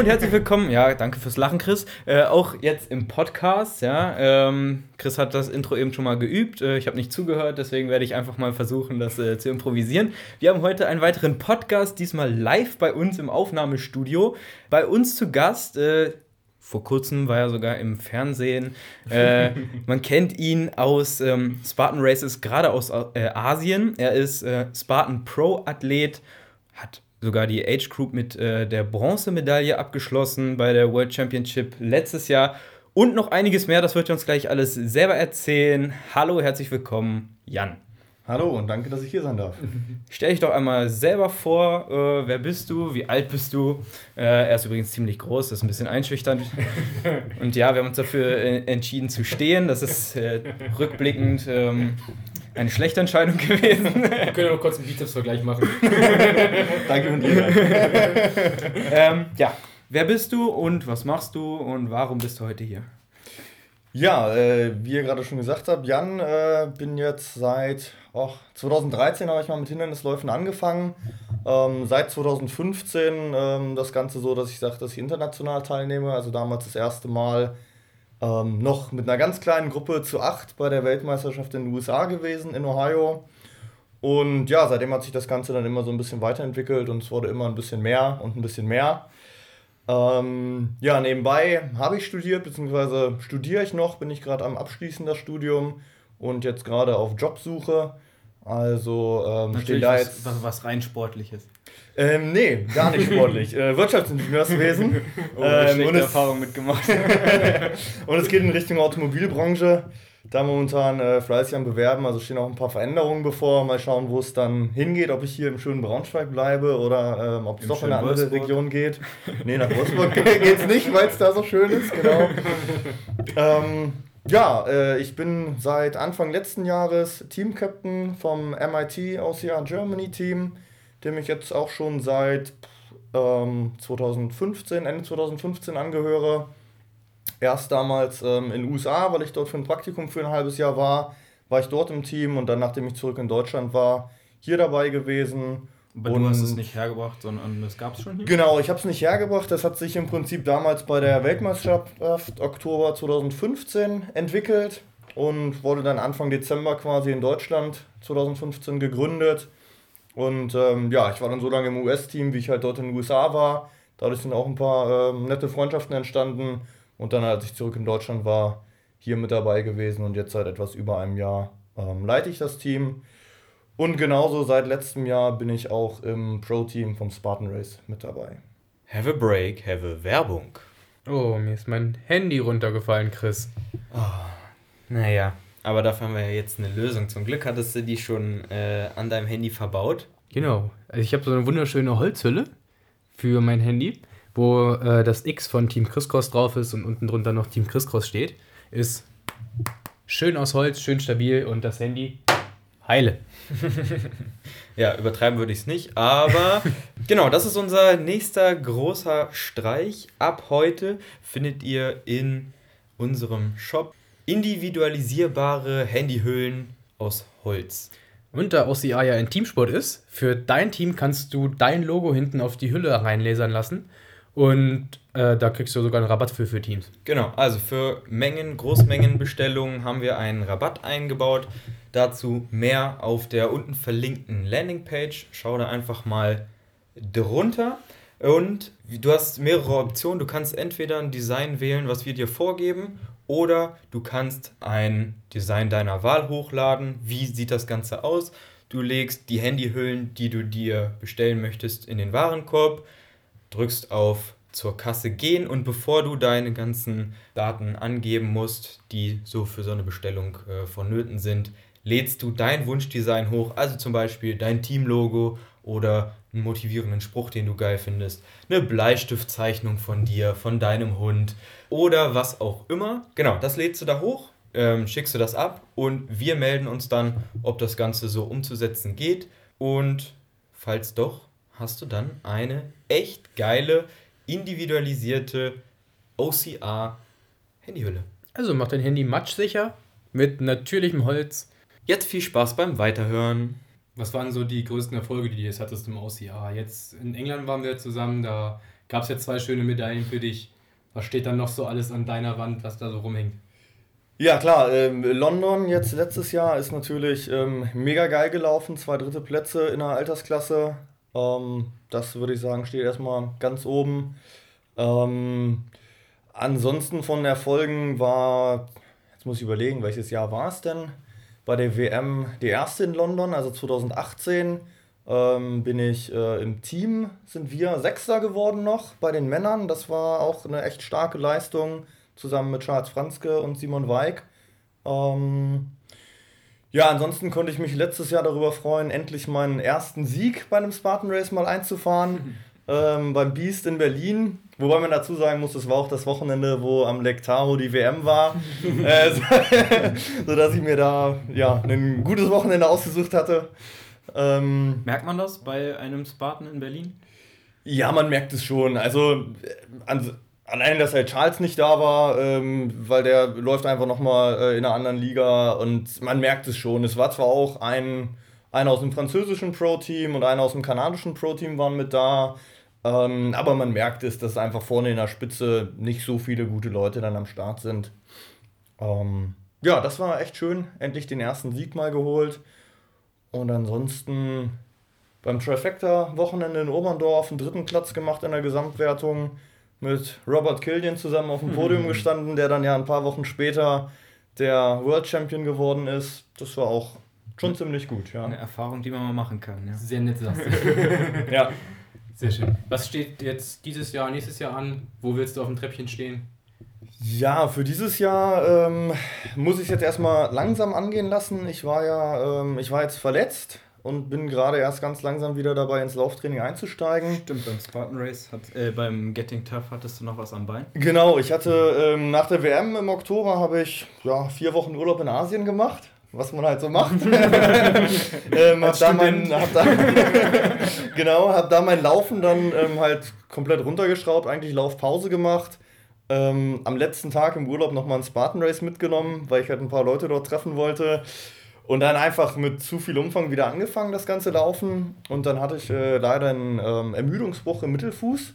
Und herzlich willkommen. Ja, danke fürs Lachen, Chris. Äh, auch jetzt im Podcast. Ja, ähm, Chris hat das Intro eben schon mal geübt. Äh, ich habe nicht zugehört, deswegen werde ich einfach mal versuchen, das äh, zu improvisieren. Wir haben heute einen weiteren Podcast, diesmal live bei uns im Aufnahmestudio. Bei uns zu Gast. Äh, vor kurzem war er sogar im Fernsehen. Äh, man kennt ihn aus ähm, Spartan Races, gerade aus äh, Asien. Er ist äh, Spartan Pro-Athlet, hat sogar die Age Group mit äh, der Bronzemedaille abgeschlossen bei der World Championship letztes Jahr. Und noch einiges mehr, das wird er uns gleich alles selber erzählen. Hallo, herzlich willkommen, Jan. Hallo und danke, dass ich hier sein darf. Stell dich doch einmal selber vor, äh, wer bist du, wie alt bist du? Äh, er ist übrigens ziemlich groß, das ist ein bisschen einschüchternd. Und ja, wir haben uns dafür äh, entschieden zu stehen. Das ist äh, rückblickend ähm, eine schlechte Entscheidung gewesen. Wir können noch kurz einen Bizeps-Vergleich machen. danke und ihr. ähm, ja, wer bist du und was machst du und warum bist du heute hier? Ja, äh, wie ihr gerade schon gesagt habt, Jan, äh, bin jetzt seit oh, 2013 habe ich mal mit Hindernisläufen angefangen. Ähm, seit 2015 ähm, das Ganze so, dass ich sage, dass ich international teilnehme. Also damals das erste Mal ähm, noch mit einer ganz kleinen Gruppe zu acht bei der Weltmeisterschaft in den USA gewesen, in Ohio. Und ja, seitdem hat sich das Ganze dann immer so ein bisschen weiterentwickelt und es wurde immer ein bisschen mehr und ein bisschen mehr. Ähm, ja, nebenbei habe ich studiert, beziehungsweise studiere ich noch, bin ich gerade am Abschließen das Studium und jetzt gerade auf Jobsuche. Also ähm, steht da jetzt. Was, was rein sportliches. Ähm, nee, gar nicht sportlich. äh, Wirtschaftsingenieurswesen. Oh, ähm, und Erfahrung mitgemacht. und es geht in Richtung Automobilbranche. Da momentan äh, fleißig am Bewerben, also stehen auch ein paar Veränderungen bevor. Mal schauen, wo es dann hingeht, ob ich hier im schönen Braunschweig bleibe oder ähm, ob es doch in eine andere Wolfsburg. Region geht. Nee, nach Wolfsburg geht es nicht, weil es da so schön ist, genau. ähm, ja, äh, ich bin seit Anfang letzten Jahres Team-Captain vom MIT OCR Germany Team, dem ich jetzt auch schon seit ähm, 2015, Ende 2015 angehöre. Erst damals ähm, in den USA, weil ich dort für ein Praktikum für ein halbes Jahr war, war ich dort im Team und dann, nachdem ich zurück in Deutschland war, hier dabei gewesen aber und du hast es nicht hergebracht, sondern es gab es schon hier? Genau, ich habe es nicht hergebracht. Das hat sich im Prinzip damals bei der Weltmeisterschaft Oktober 2015 entwickelt und wurde dann Anfang Dezember quasi in Deutschland 2015 gegründet. Und ähm, ja, ich war dann so lange im US-Team, wie ich halt dort in den USA war. Dadurch sind auch ein paar ähm, nette Freundschaften entstanden. Und dann, als ich zurück in Deutschland war, hier mit dabei gewesen und jetzt seit etwas über einem Jahr ähm, leite ich das Team. Und genauso seit letztem Jahr bin ich auch im Pro-Team vom Spartan Race mit dabei. Have a break, have a Werbung. Oh, mir ist mein Handy runtergefallen, Chris. Oh, naja, aber dafür haben wir ja jetzt eine Lösung. Zum Glück hattest du die schon äh, an deinem Handy verbaut. Genau. Also ich habe so eine wunderschöne Holzhülle für mein Handy, wo äh, das X von Team Crisscross drauf ist und unten drunter noch Team Crisscross steht. Ist schön aus Holz, schön stabil und das Handy heile. ja, übertreiben würde ich es nicht, aber genau, das ist unser nächster großer Streich. Ab heute findet ihr in unserem Shop individualisierbare Handyhüllen aus Holz. Und da OCA ja ein Teamsport ist, für dein Team kannst du dein Logo hinten auf die Hülle reinlasern lassen. Und äh, da kriegst du sogar einen Rabatt für, für Teams. Genau, also für Mengen, Großmengenbestellungen haben wir einen Rabatt eingebaut. Dazu mehr auf der unten verlinkten Landingpage. Schau da einfach mal drunter. Und du hast mehrere Optionen. Du kannst entweder ein Design wählen, was wir dir vorgeben, oder du kannst ein Design deiner Wahl hochladen. Wie sieht das Ganze aus? Du legst die Handyhüllen, die du dir bestellen möchtest, in den Warenkorb, drückst auf zur Kasse gehen und bevor du deine ganzen Daten angeben musst, die so für so eine Bestellung äh, vonnöten sind, lädst du dein Wunschdesign hoch, also zum Beispiel dein Teamlogo oder einen motivierenden Spruch, den du geil findest, eine Bleistiftzeichnung von dir, von deinem Hund oder was auch immer. Genau, das lädst du da hoch, ähm, schickst du das ab und wir melden uns dann, ob das Ganze so umzusetzen geht. Und falls doch, hast du dann eine echt geile, individualisierte OCR Handyhülle. Also mach dein Handy matschsicher mit natürlichem Holz Jetzt viel Spaß beim Weiterhören. Was waren so die größten Erfolge, die du jetzt hattest im OCR? Jetzt in England waren wir zusammen, da gab es jetzt zwei schöne Medaillen für dich. Was steht dann noch so alles an deiner Wand, was da so rumhängt? Ja, klar. Ähm, London jetzt letztes Jahr ist natürlich ähm, mega geil gelaufen. Zwei dritte Plätze in der Altersklasse. Ähm, das würde ich sagen, steht erstmal ganz oben. Ähm, ansonsten von Erfolgen war, jetzt muss ich überlegen, welches Jahr war es denn? Bei der WM die erste in London, also 2018 ähm, bin ich äh, im Team, sind wir Sechster geworden noch bei den Männern. Das war auch eine echt starke Leistung, zusammen mit Charles Franzke und Simon Weig. Ähm, ja, ansonsten konnte ich mich letztes Jahr darüber freuen, endlich meinen ersten Sieg bei einem Spartan Race mal einzufahren. Ähm, beim Beast in Berlin. Wobei man dazu sagen muss, es war auch das Wochenende, wo am Lake Tahoe die WM war. äh, so, sodass ich mir da ja, ein gutes Wochenende ausgesucht hatte. Ähm, Merkt man das bei einem Spartan in Berlin? Ja, man merkt es schon. Also äh, an, allein, dass halt Charles nicht da war, ähm, weil der läuft einfach nochmal äh, in einer anderen Liga und man merkt es schon. Es war zwar auch ein, einer aus dem französischen Pro-Team und einer aus dem kanadischen Pro-Team waren mit da, ähm, aber man merkt es, dass einfach vorne in der Spitze nicht so viele gute Leute dann am Start sind. Ähm, ja, das war echt schön. Endlich den ersten Sieg mal geholt. Und ansonsten beim Trifecta-Wochenende in Oberndorf einen dritten Platz gemacht in der Gesamtwertung. Mit Robert Killian zusammen auf dem Podium gestanden, der dann ja ein paar Wochen später der World Champion geworden ist. Das war auch schon ziemlich gut, ja. Eine Erfahrung, die man mal machen kann, ja. Sehr nett, sagst du. ja. Sehr schön. Was steht jetzt dieses Jahr, nächstes Jahr an? Wo willst du auf dem Treppchen stehen? Ja, für dieses Jahr ähm, muss ich es jetzt erstmal langsam angehen lassen. Ich war ja, ähm, ich war jetzt verletzt und bin gerade erst ganz langsam wieder dabei, ins Lauftraining einzusteigen. Stimmt, beim Spartan Race, hat, äh, beim Getting Tough hattest du noch was am Bein? Genau, ich hatte ähm, nach der WM im Oktober habe ich ja, vier Wochen Urlaub in Asien gemacht was man halt so macht. ähm, hab da mein, hab da, genau, hab da mein Laufen dann ähm, halt komplett runtergeschraubt, eigentlich Laufpause gemacht. Ähm, am letzten Tag im Urlaub nochmal ein Spartan Race mitgenommen, weil ich halt ein paar Leute dort treffen wollte. Und dann einfach mit zu viel Umfang wieder angefangen, das ganze Laufen. Und dann hatte ich äh, leider einen ähm, Ermüdungsbruch im Mittelfuß.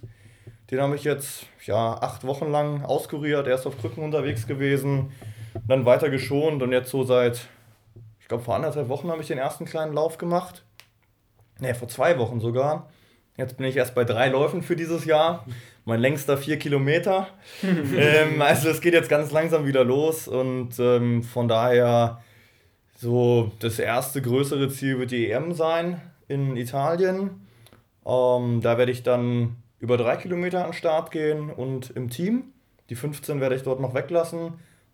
Den habe ich jetzt ja, acht Wochen lang auskuriert, erst auf Krücken unterwegs gewesen, dann weiter geschont und jetzt so seit ich glaube, vor anderthalb Wochen habe ich den ersten kleinen Lauf gemacht. Ne, vor zwei Wochen sogar. Jetzt bin ich erst bei drei Läufen für dieses Jahr. Mein längster vier Kilometer. ähm, also es geht jetzt ganz langsam wieder los und ähm, von daher so das erste größere Ziel wird die EM sein in Italien. Ähm, da werde ich dann über drei Kilometer an den Start gehen und im Team. Die 15 werde ich dort noch weglassen,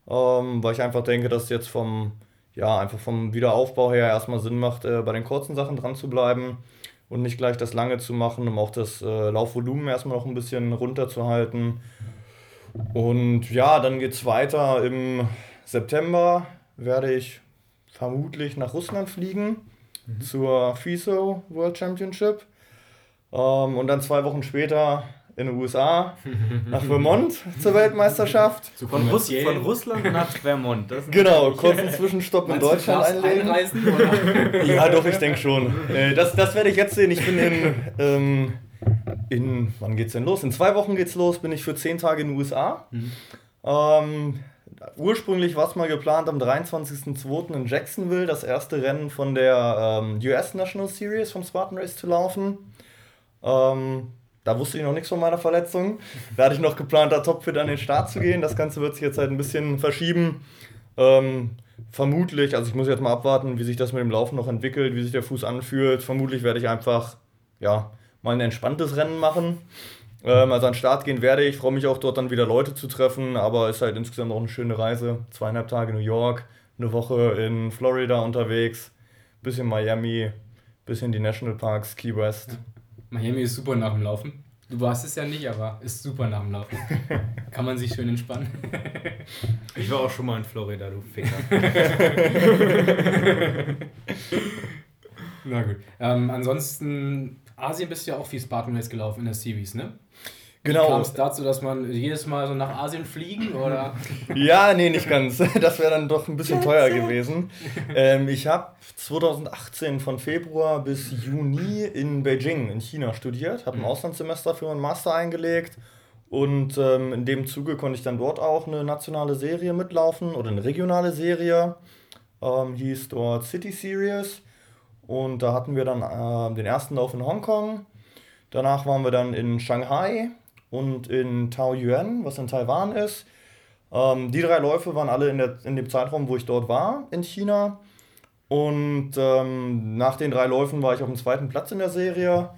ähm, weil ich einfach denke, dass jetzt vom ja, einfach vom Wiederaufbau her erstmal Sinn macht, äh, bei den kurzen Sachen dran zu bleiben und nicht gleich das lange zu machen, um auch das äh, Laufvolumen erstmal noch ein bisschen runterzuhalten. Und ja, dann geht es weiter. Im September werde ich vermutlich nach Russland fliegen mhm. zur FISO World Championship. Ähm, und dann zwei Wochen später in den USA nach Vermont zur Weltmeisterschaft. So von, Russ von, Russland nach Vermont. genau, kurzen Zwischenstopp in Deutschland einlegen. Einreisen, ja, doch, ich denke schon. Äh, das, das werde ich jetzt sehen. Ich bin in, ähm, in, wann geht's denn los? In zwei Wochen geht's los, bin ich für zehn Tage in den USA. Mhm. Ähm, ursprünglich war es mal geplant am 23.02. in Jacksonville das erste Rennen von der ähm, US National Series vom Spartan Race zu laufen. Ähm, da wusste ich noch nichts von meiner Verletzung. Da hatte ich noch geplant, da topfit an den Start zu gehen. Das Ganze wird sich jetzt halt ein bisschen verschieben. Ähm, vermutlich, also ich muss jetzt mal abwarten, wie sich das mit dem Laufen noch entwickelt, wie sich der Fuß anfühlt. Vermutlich werde ich einfach, ja, mal ein entspanntes Rennen machen. Ähm, also an den Start gehen werde ich, freue mich auch dort dann wieder Leute zu treffen, aber ist halt insgesamt auch eine schöne Reise. Zweieinhalb Tage New York, eine Woche in Florida unterwegs, bisschen Miami, bisschen die Nationalparks, Key West. Ja. Miami ist super nach dem Laufen. Du warst es ja nicht, aber ist super nach dem Laufen. Kann man sich schön entspannen. ich war auch schon mal in Florida, du Ficker. Na gut. Ähm, ansonsten, Asien bist du ja auch viel Spartan Race gelaufen in der Series, ne? Genau. Kam es dazu, dass man jedes Mal so nach Asien fliegen oder? Ja, nee, nicht ganz. Das wäre dann doch ein bisschen teuer gewesen. Ähm, ich habe 2018 von Februar bis Juni in Beijing in China studiert, habe ein Auslandssemester für meinen Master eingelegt und ähm, in dem Zuge konnte ich dann dort auch eine nationale Serie mitlaufen oder eine regionale Serie. Ähm, hieß dort City Series und da hatten wir dann äh, den ersten Lauf in Hongkong. Danach waren wir dann in Shanghai und in Taoyuan, was in Taiwan ist. Ähm, die drei Läufe waren alle in, der, in dem Zeitraum, wo ich dort war, in China. Und ähm, nach den drei Läufen war ich auf dem zweiten Platz in der Serie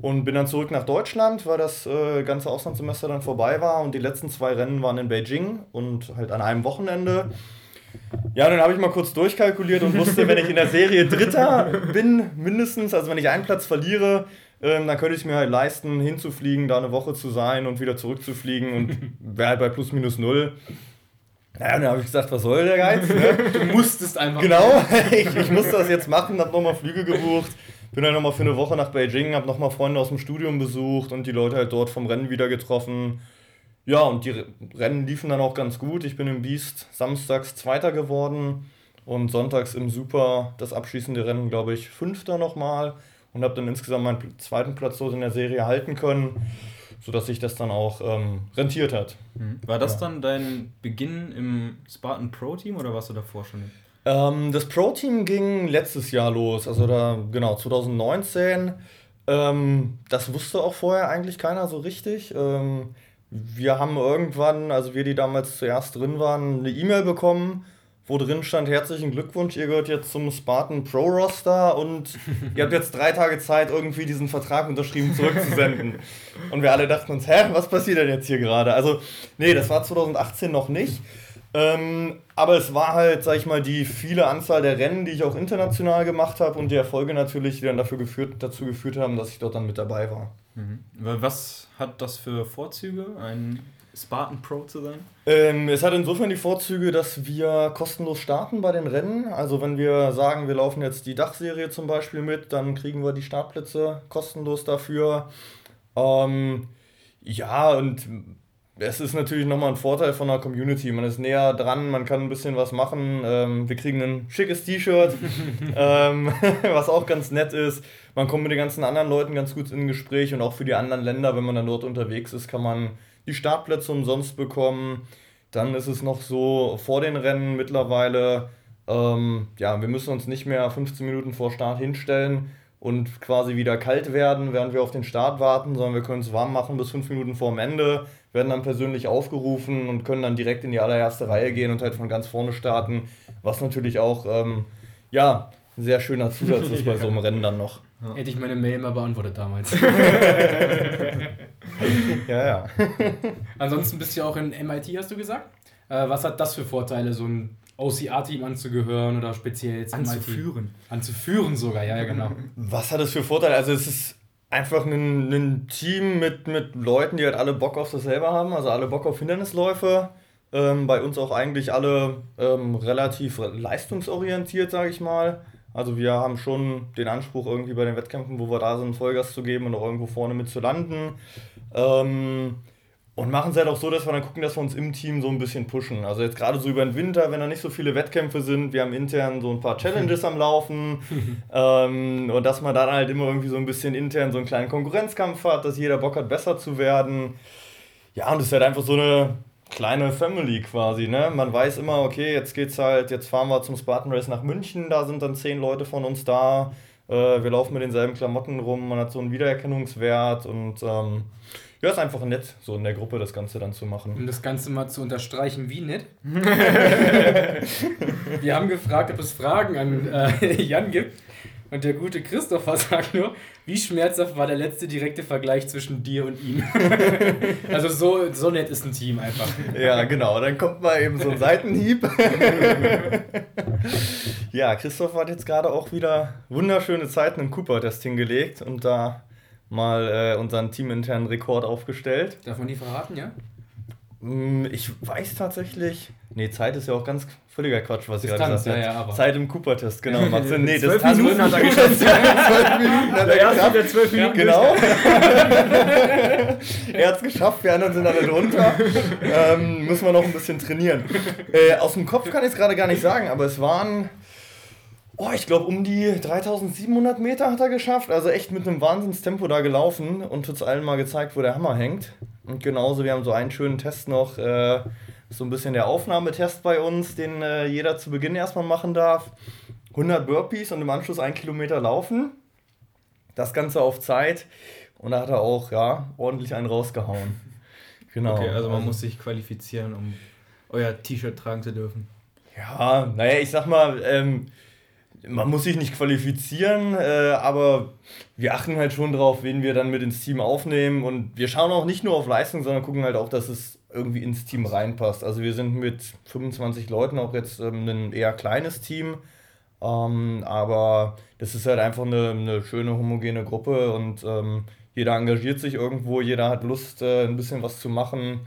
und bin dann zurück nach Deutschland, weil das äh, ganze Auslandssemester dann vorbei war. Und die letzten zwei Rennen waren in Beijing und halt an einem Wochenende. Ja, dann habe ich mal kurz durchkalkuliert und wusste, wenn ich in der Serie Dritter bin, mindestens, also wenn ich einen Platz verliere, ähm, dann könnte ich es mir halt leisten, hinzufliegen, da eine Woche zu sein und wieder zurückzufliegen und wäre halt bei plus minus null. Naja, dann habe ich gesagt, was soll der Geiz? Ne? Du musstest einfach. Genau, ich, ich muss das jetzt machen, habe nochmal Flüge gebucht, bin dann nochmal für eine Woche nach Beijing, habe nochmal Freunde aus dem Studium besucht und die Leute halt dort vom Rennen wieder getroffen. Ja, und die Rennen liefen dann auch ganz gut. Ich bin im Beast samstags Zweiter geworden und sonntags im Super das abschließende Rennen, glaube ich, Fünfter nochmal und habe dann insgesamt meinen zweiten Platz dort in der Serie halten können, sodass sich das dann auch ähm, rentiert hat. War das Ja. dann dein Beginn im Spartan Pro Team oder warst du davor schon? Ähm, das Pro-Team ging letztes Jahr los, also da, genau, 2019. Ähm, das wusste auch vorher eigentlich keiner so richtig. Ähm, wir haben irgendwann, also wir, die damals zuerst drin waren, eine E-Mail bekommen, wo drin stand, herzlichen Glückwunsch, ihr gehört jetzt zum Spartan Pro Roster und ihr habt jetzt drei Tage Zeit, irgendwie diesen Vertrag unterschrieben zurückzusenden. Und wir alle dachten uns, hä, was passiert denn jetzt hier gerade? Also, nee, das war 2018 noch nicht. Ähm, aber es war halt, sag ich mal, die viele Anzahl der Rennen, die ich auch international gemacht habe und die Erfolge natürlich, die dann dafür geführt, dazu geführt haben, dass ich dort dann mit dabei war. Was hat das für Vorzüge, ein Spartan Pro zu sein? Ähm, es hat insofern die Vorzüge, dass wir kostenlos starten bei den Rennen. Also wenn wir sagen, wir laufen jetzt die Dachserie zum Beispiel mit, dann kriegen wir die Startplätze kostenlos dafür. Ähm, ja, und es ist natürlich nochmal ein Vorteil von der Community. Man ist näher dran, man kann ein bisschen was machen. Ähm, wir kriegen ein schickes T-Shirt, ähm, was auch ganz nett ist. Man kommt mit den ganzen anderen Leuten ganz gut in Gespräch und auch für die anderen Länder, wenn man dann dort unterwegs ist, kann man die Startplätze umsonst bekommen. Dann ist es noch so vor den Rennen mittlerweile, ähm, ja, wir müssen uns nicht mehr 15 Minuten vor Start hinstellen und quasi wieder kalt werden, während wir auf den Start warten, sondern wir können es warm machen bis 5 Minuten vor dem Ende, werden dann persönlich aufgerufen und können dann direkt in die allererste Reihe gehen und halt von ganz vorne starten, was natürlich auch, ähm, ja, ein sehr schöner Zusatz ist bei so einem Rennen dann noch. Hätte ich meine Mail mal beantwortet damals. Ja, ja. Ansonsten bist du ja auch in MIT, hast du gesagt. Äh, was hat das für Vorteile, so ein OCR-Team anzugehören oder speziell jetzt MIT? Anzuführen sogar, ja, ja, genau. Was hat es für Vorteile? Also es ist einfach ein, ein Team mit, mit Leuten, die halt alle Bock auf dasselbe haben, also alle Bock auf Hindernisläufe. Ähm, bei uns auch eigentlich alle ähm, relativ leistungsorientiert, sage ich mal. Also wir haben schon den Anspruch, irgendwie bei den Wettkämpfen, wo wir da sind, Vollgas zu geben und auch irgendwo vorne mit zu landen. Ähm, und machen es halt auch so, dass wir dann gucken, dass wir uns im Team so ein bisschen pushen. Also jetzt gerade so über den Winter, wenn da nicht so viele Wettkämpfe sind, wir haben intern so ein paar Challenges am Laufen. ähm, und dass man dann halt immer irgendwie so ein bisschen intern so einen kleinen Konkurrenzkampf hat, dass jeder Bock hat, besser zu werden. Ja, und es ist halt einfach so eine kleine Family quasi, ne? Man weiß immer, okay, jetzt geht's halt, jetzt fahren wir zum Spartan Race nach München, da sind dann zehn Leute von uns da. Äh, wir laufen mit denselben Klamotten rum, man hat so einen Wiedererkennungswert und ähm, ja, ist einfach nett, so in der Gruppe das Ganze dann zu machen. Um das Ganze mal zu unterstreichen, wie nett. Wir haben gefragt, ob es Fragen an äh, Jan gibt. Und der gute Christopher sagt nur, wie schmerzhaft war der letzte direkte Vergleich zwischen dir und ihm? also so, so nett ist ein Team einfach. Ja, genau. Dann kommt mal eben so ein Seitenhieb. ja, Christoph hat jetzt gerade auch wieder wunderschöne Zeiten im Cooper-Test hingelegt und da mal äh, unseren teaminternen Rekord aufgestellt. Darf man die verraten, ja? Mm, Ich weiß tatsächlich. Nee, Zeit ist ja auch ganz völliger Quatsch, was ich gerade Distanz, gesagt ja, habe. ja, aber- Zeit im Cooper-Test, genau. Macht Sinn. Nee, Zwölf Distanz Minuten hat er geschafft. Zwölf Minuten hat er geschafft. der zwölf Minuten Genau. er hat es geschafft, wir anderen sind alle drunter. Ähm, müssen wir noch ein bisschen trainieren. Äh, aus dem Kopf kann ich es gerade gar nicht sagen, aber es waren, oh, ich glaube, um die 3700 Meter hat er geschafft. Also echt mit einem Wahnsinnstempo da gelaufen und uns allen mal gezeigt, wo der Hammer hängt. Und genauso, wir haben so einen schönen Test noch, äh, so ein bisschen der Aufnahmetest bei uns, den äh, jeder zu Beginn erstmal machen darf. 100 Burpees und im Anschluss ein Kilometer laufen. Das Ganze auf Zeit. Und da hat er auch, ja, ordentlich einen rausgehauen. Genau. Okay, also man muss sich qualifizieren, um euer T-Shirt tragen zu dürfen. Ja, naja, ich sag mal, ähm, man muss sich nicht qualifizieren, äh, aber wir achten halt schon drauf, wen wir dann mit ins Team aufnehmen. Und wir schauen auch nicht nur auf Leistung, sondern gucken halt auch, dass es irgendwie ins Team reinpasst. Also wir sind mit 25 Leuten auch jetzt ähm, ein eher kleines Team. Ähm, aber das ist halt einfach eine, eine schöne homogene Gruppe und ähm, jeder engagiert sich irgendwo, jeder hat Lust, äh, ein bisschen was zu machen,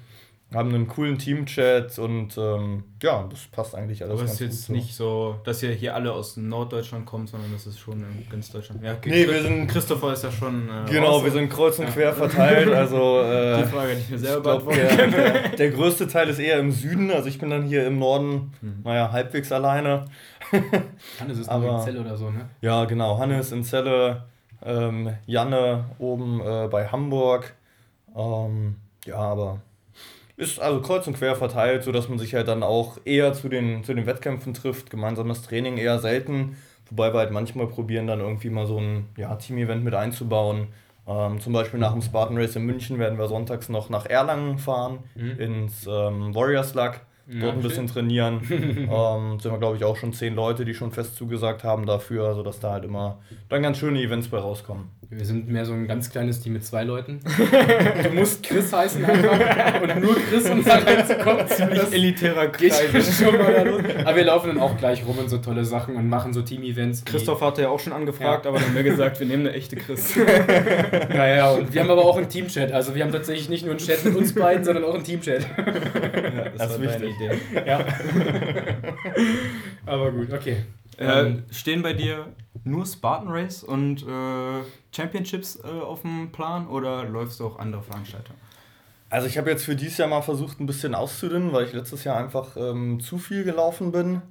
haben einen coolen Teamchat und ähm, ja, das passt eigentlich alles Aber es ist jetzt gut nicht so, dass ihr hier alle aus Norddeutschland kommt, sondern das ist schon in ganz Deutschland. Ja, Nee, wir sind- Christopher ist ja schon. Äh, Genau, raus. wir sind kreuz und quer verteilt, also äh, Die Frage, die ich mir selber beantworten der, kann. der, der größte Teil ist eher im Süden, also ich bin dann hier im Norden, Mhm. naja, halbwegs alleine. Hannes ist Aber- nur in Zelle oder so, ne? Ja, genau. Hannes in Celle, ähm, Janne oben äh, bei Hamburg. Ähm, ja, aber ist also kreuz und quer verteilt, sodass man sich halt dann auch eher zu den, zu den Wettkämpfen trifft. Gemeinsames Training eher selten. Wobei wir halt manchmal probieren, dann irgendwie mal so ein ja, Team-Event mit einzubauen. Ähm, zum Beispiel nach dem Spartan Race in München werden wir sonntags noch nach Erlangen fahren, Mhm. ins ähm, Warriors Luck. Ja, Dort ein bisschen trainieren. ähm, sind wir, glaube ich, auch schon zehn Leute, die schon fest zugesagt haben dafür, sodass da halt immer dann ganz schöne Events bei rauskommen. Wir sind mehr so ein ganz kleines Team mit zwei Leuten. Du musst Chris heißen einfach und nur Chris, um da reinzukommen. Ziemlich elitärer geht Kreis. schon mal los. Aber wir laufen dann auch gleich rum in so tolle Sachen und machen so Team-Events. Christoph hatte ja auch schon angefragt, aber dann haben wir gesagt, wir nehmen eine echte Chris. Naja, und wir haben aber auch einen Teamchat. Also wir haben tatsächlich nicht nur einen Chat mit uns beiden, sondern auch einen Teamchat. Das ist war wichtig. Idee. Ja. aber gut, okay. Äh, stehen bei dir nur Spartan Race und äh, Championships äh, auf dem Plan oder läufst du auch andere Veranstaltungen? Also ich habe jetzt für dieses Jahr mal versucht, ein bisschen auszudünnen, weil ich letztes Jahr einfach ähm, zu viel gelaufen bin.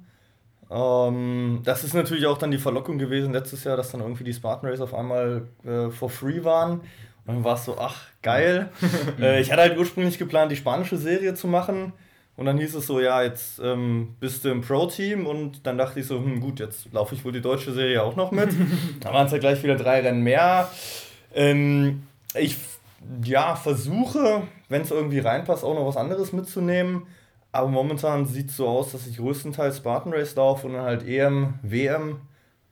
Ähm, das ist natürlich auch dann die Verlockung gewesen letztes Jahr, dass dann irgendwie die Spartan Race auf einmal äh, for free waren. Und dann war es so, ach, geil. äh, ich hatte halt ursprünglich geplant, die spanische Serie zu machen. Und dann hieß es so, ja, jetzt ähm, bist du im Pro-Team. Und dann dachte ich so, hm, gut, jetzt laufe ich wohl die deutsche Serie auch noch mit. da waren es ja gleich wieder drei Rennen mehr. Ähm, ich ja, versuche, wenn es irgendwie reinpasst, auch noch was anderes mitzunehmen. Aber momentan sieht es so aus, dass ich größtenteils Spartan Race laufe und dann halt EM, WM.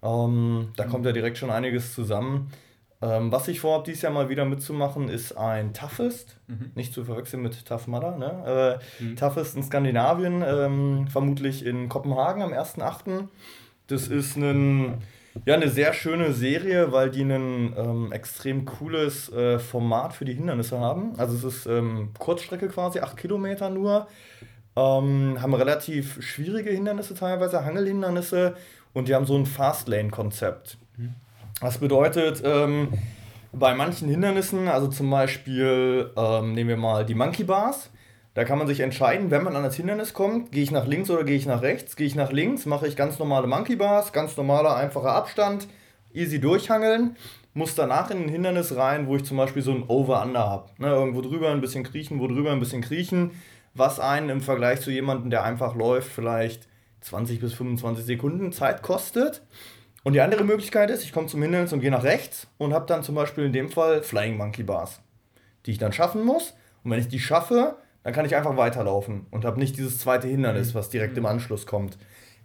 Ähm, da kommt ja direkt schon einiges zusammen. Ähm, was ich vorhabe, dieses Jahr mal wieder mitzumachen, ist ein Toughest. Mhm. Nicht zu verwechseln mit Tough Mudder. Ne? Äh, Mhm. Toughest in Skandinavien, ähm, vermutlich in Kopenhagen am 1.8. Das ist ein, ja, eine sehr schöne Serie, weil die ein ähm, extrem cooles äh, Format für die Hindernisse haben. Also es ist ähm, Kurzstrecke quasi, 8 Kilometer nur. Ähm, haben relativ schwierige Hindernisse teilweise, Hangelhindernisse und die haben so ein Fastlane-Konzept. Das bedeutet, ähm, bei manchen Hindernissen, also zum Beispiel, ähm, nehmen wir mal die Monkey Bars, da kann man sich entscheiden, wenn man an das Hindernis kommt, gehe ich nach links oder gehe ich nach rechts. Gehe ich nach links, mache ich ganz normale Monkey Bars, ganz normaler, einfacher Abstand, easy durchhangeln. Muss danach in ein Hindernis rein, wo ich zum Beispiel so ein Over-Under habe. Ne, irgendwo drüber ein bisschen kriechen, wo drüber ein bisschen kriechen. Was einen im Vergleich zu jemandem, der einfach läuft, vielleicht 20 bis 25 Sekunden Zeit kostet. Und die andere Möglichkeit ist, ich komme zum Hindernis und gehe nach rechts und habe dann zum Beispiel in dem Fall Flying Monkey Bars, die ich dann schaffen muss. Und wenn ich die schaffe, dann kann ich einfach weiterlaufen und habe nicht dieses zweite Hindernis, was direkt im Anschluss kommt.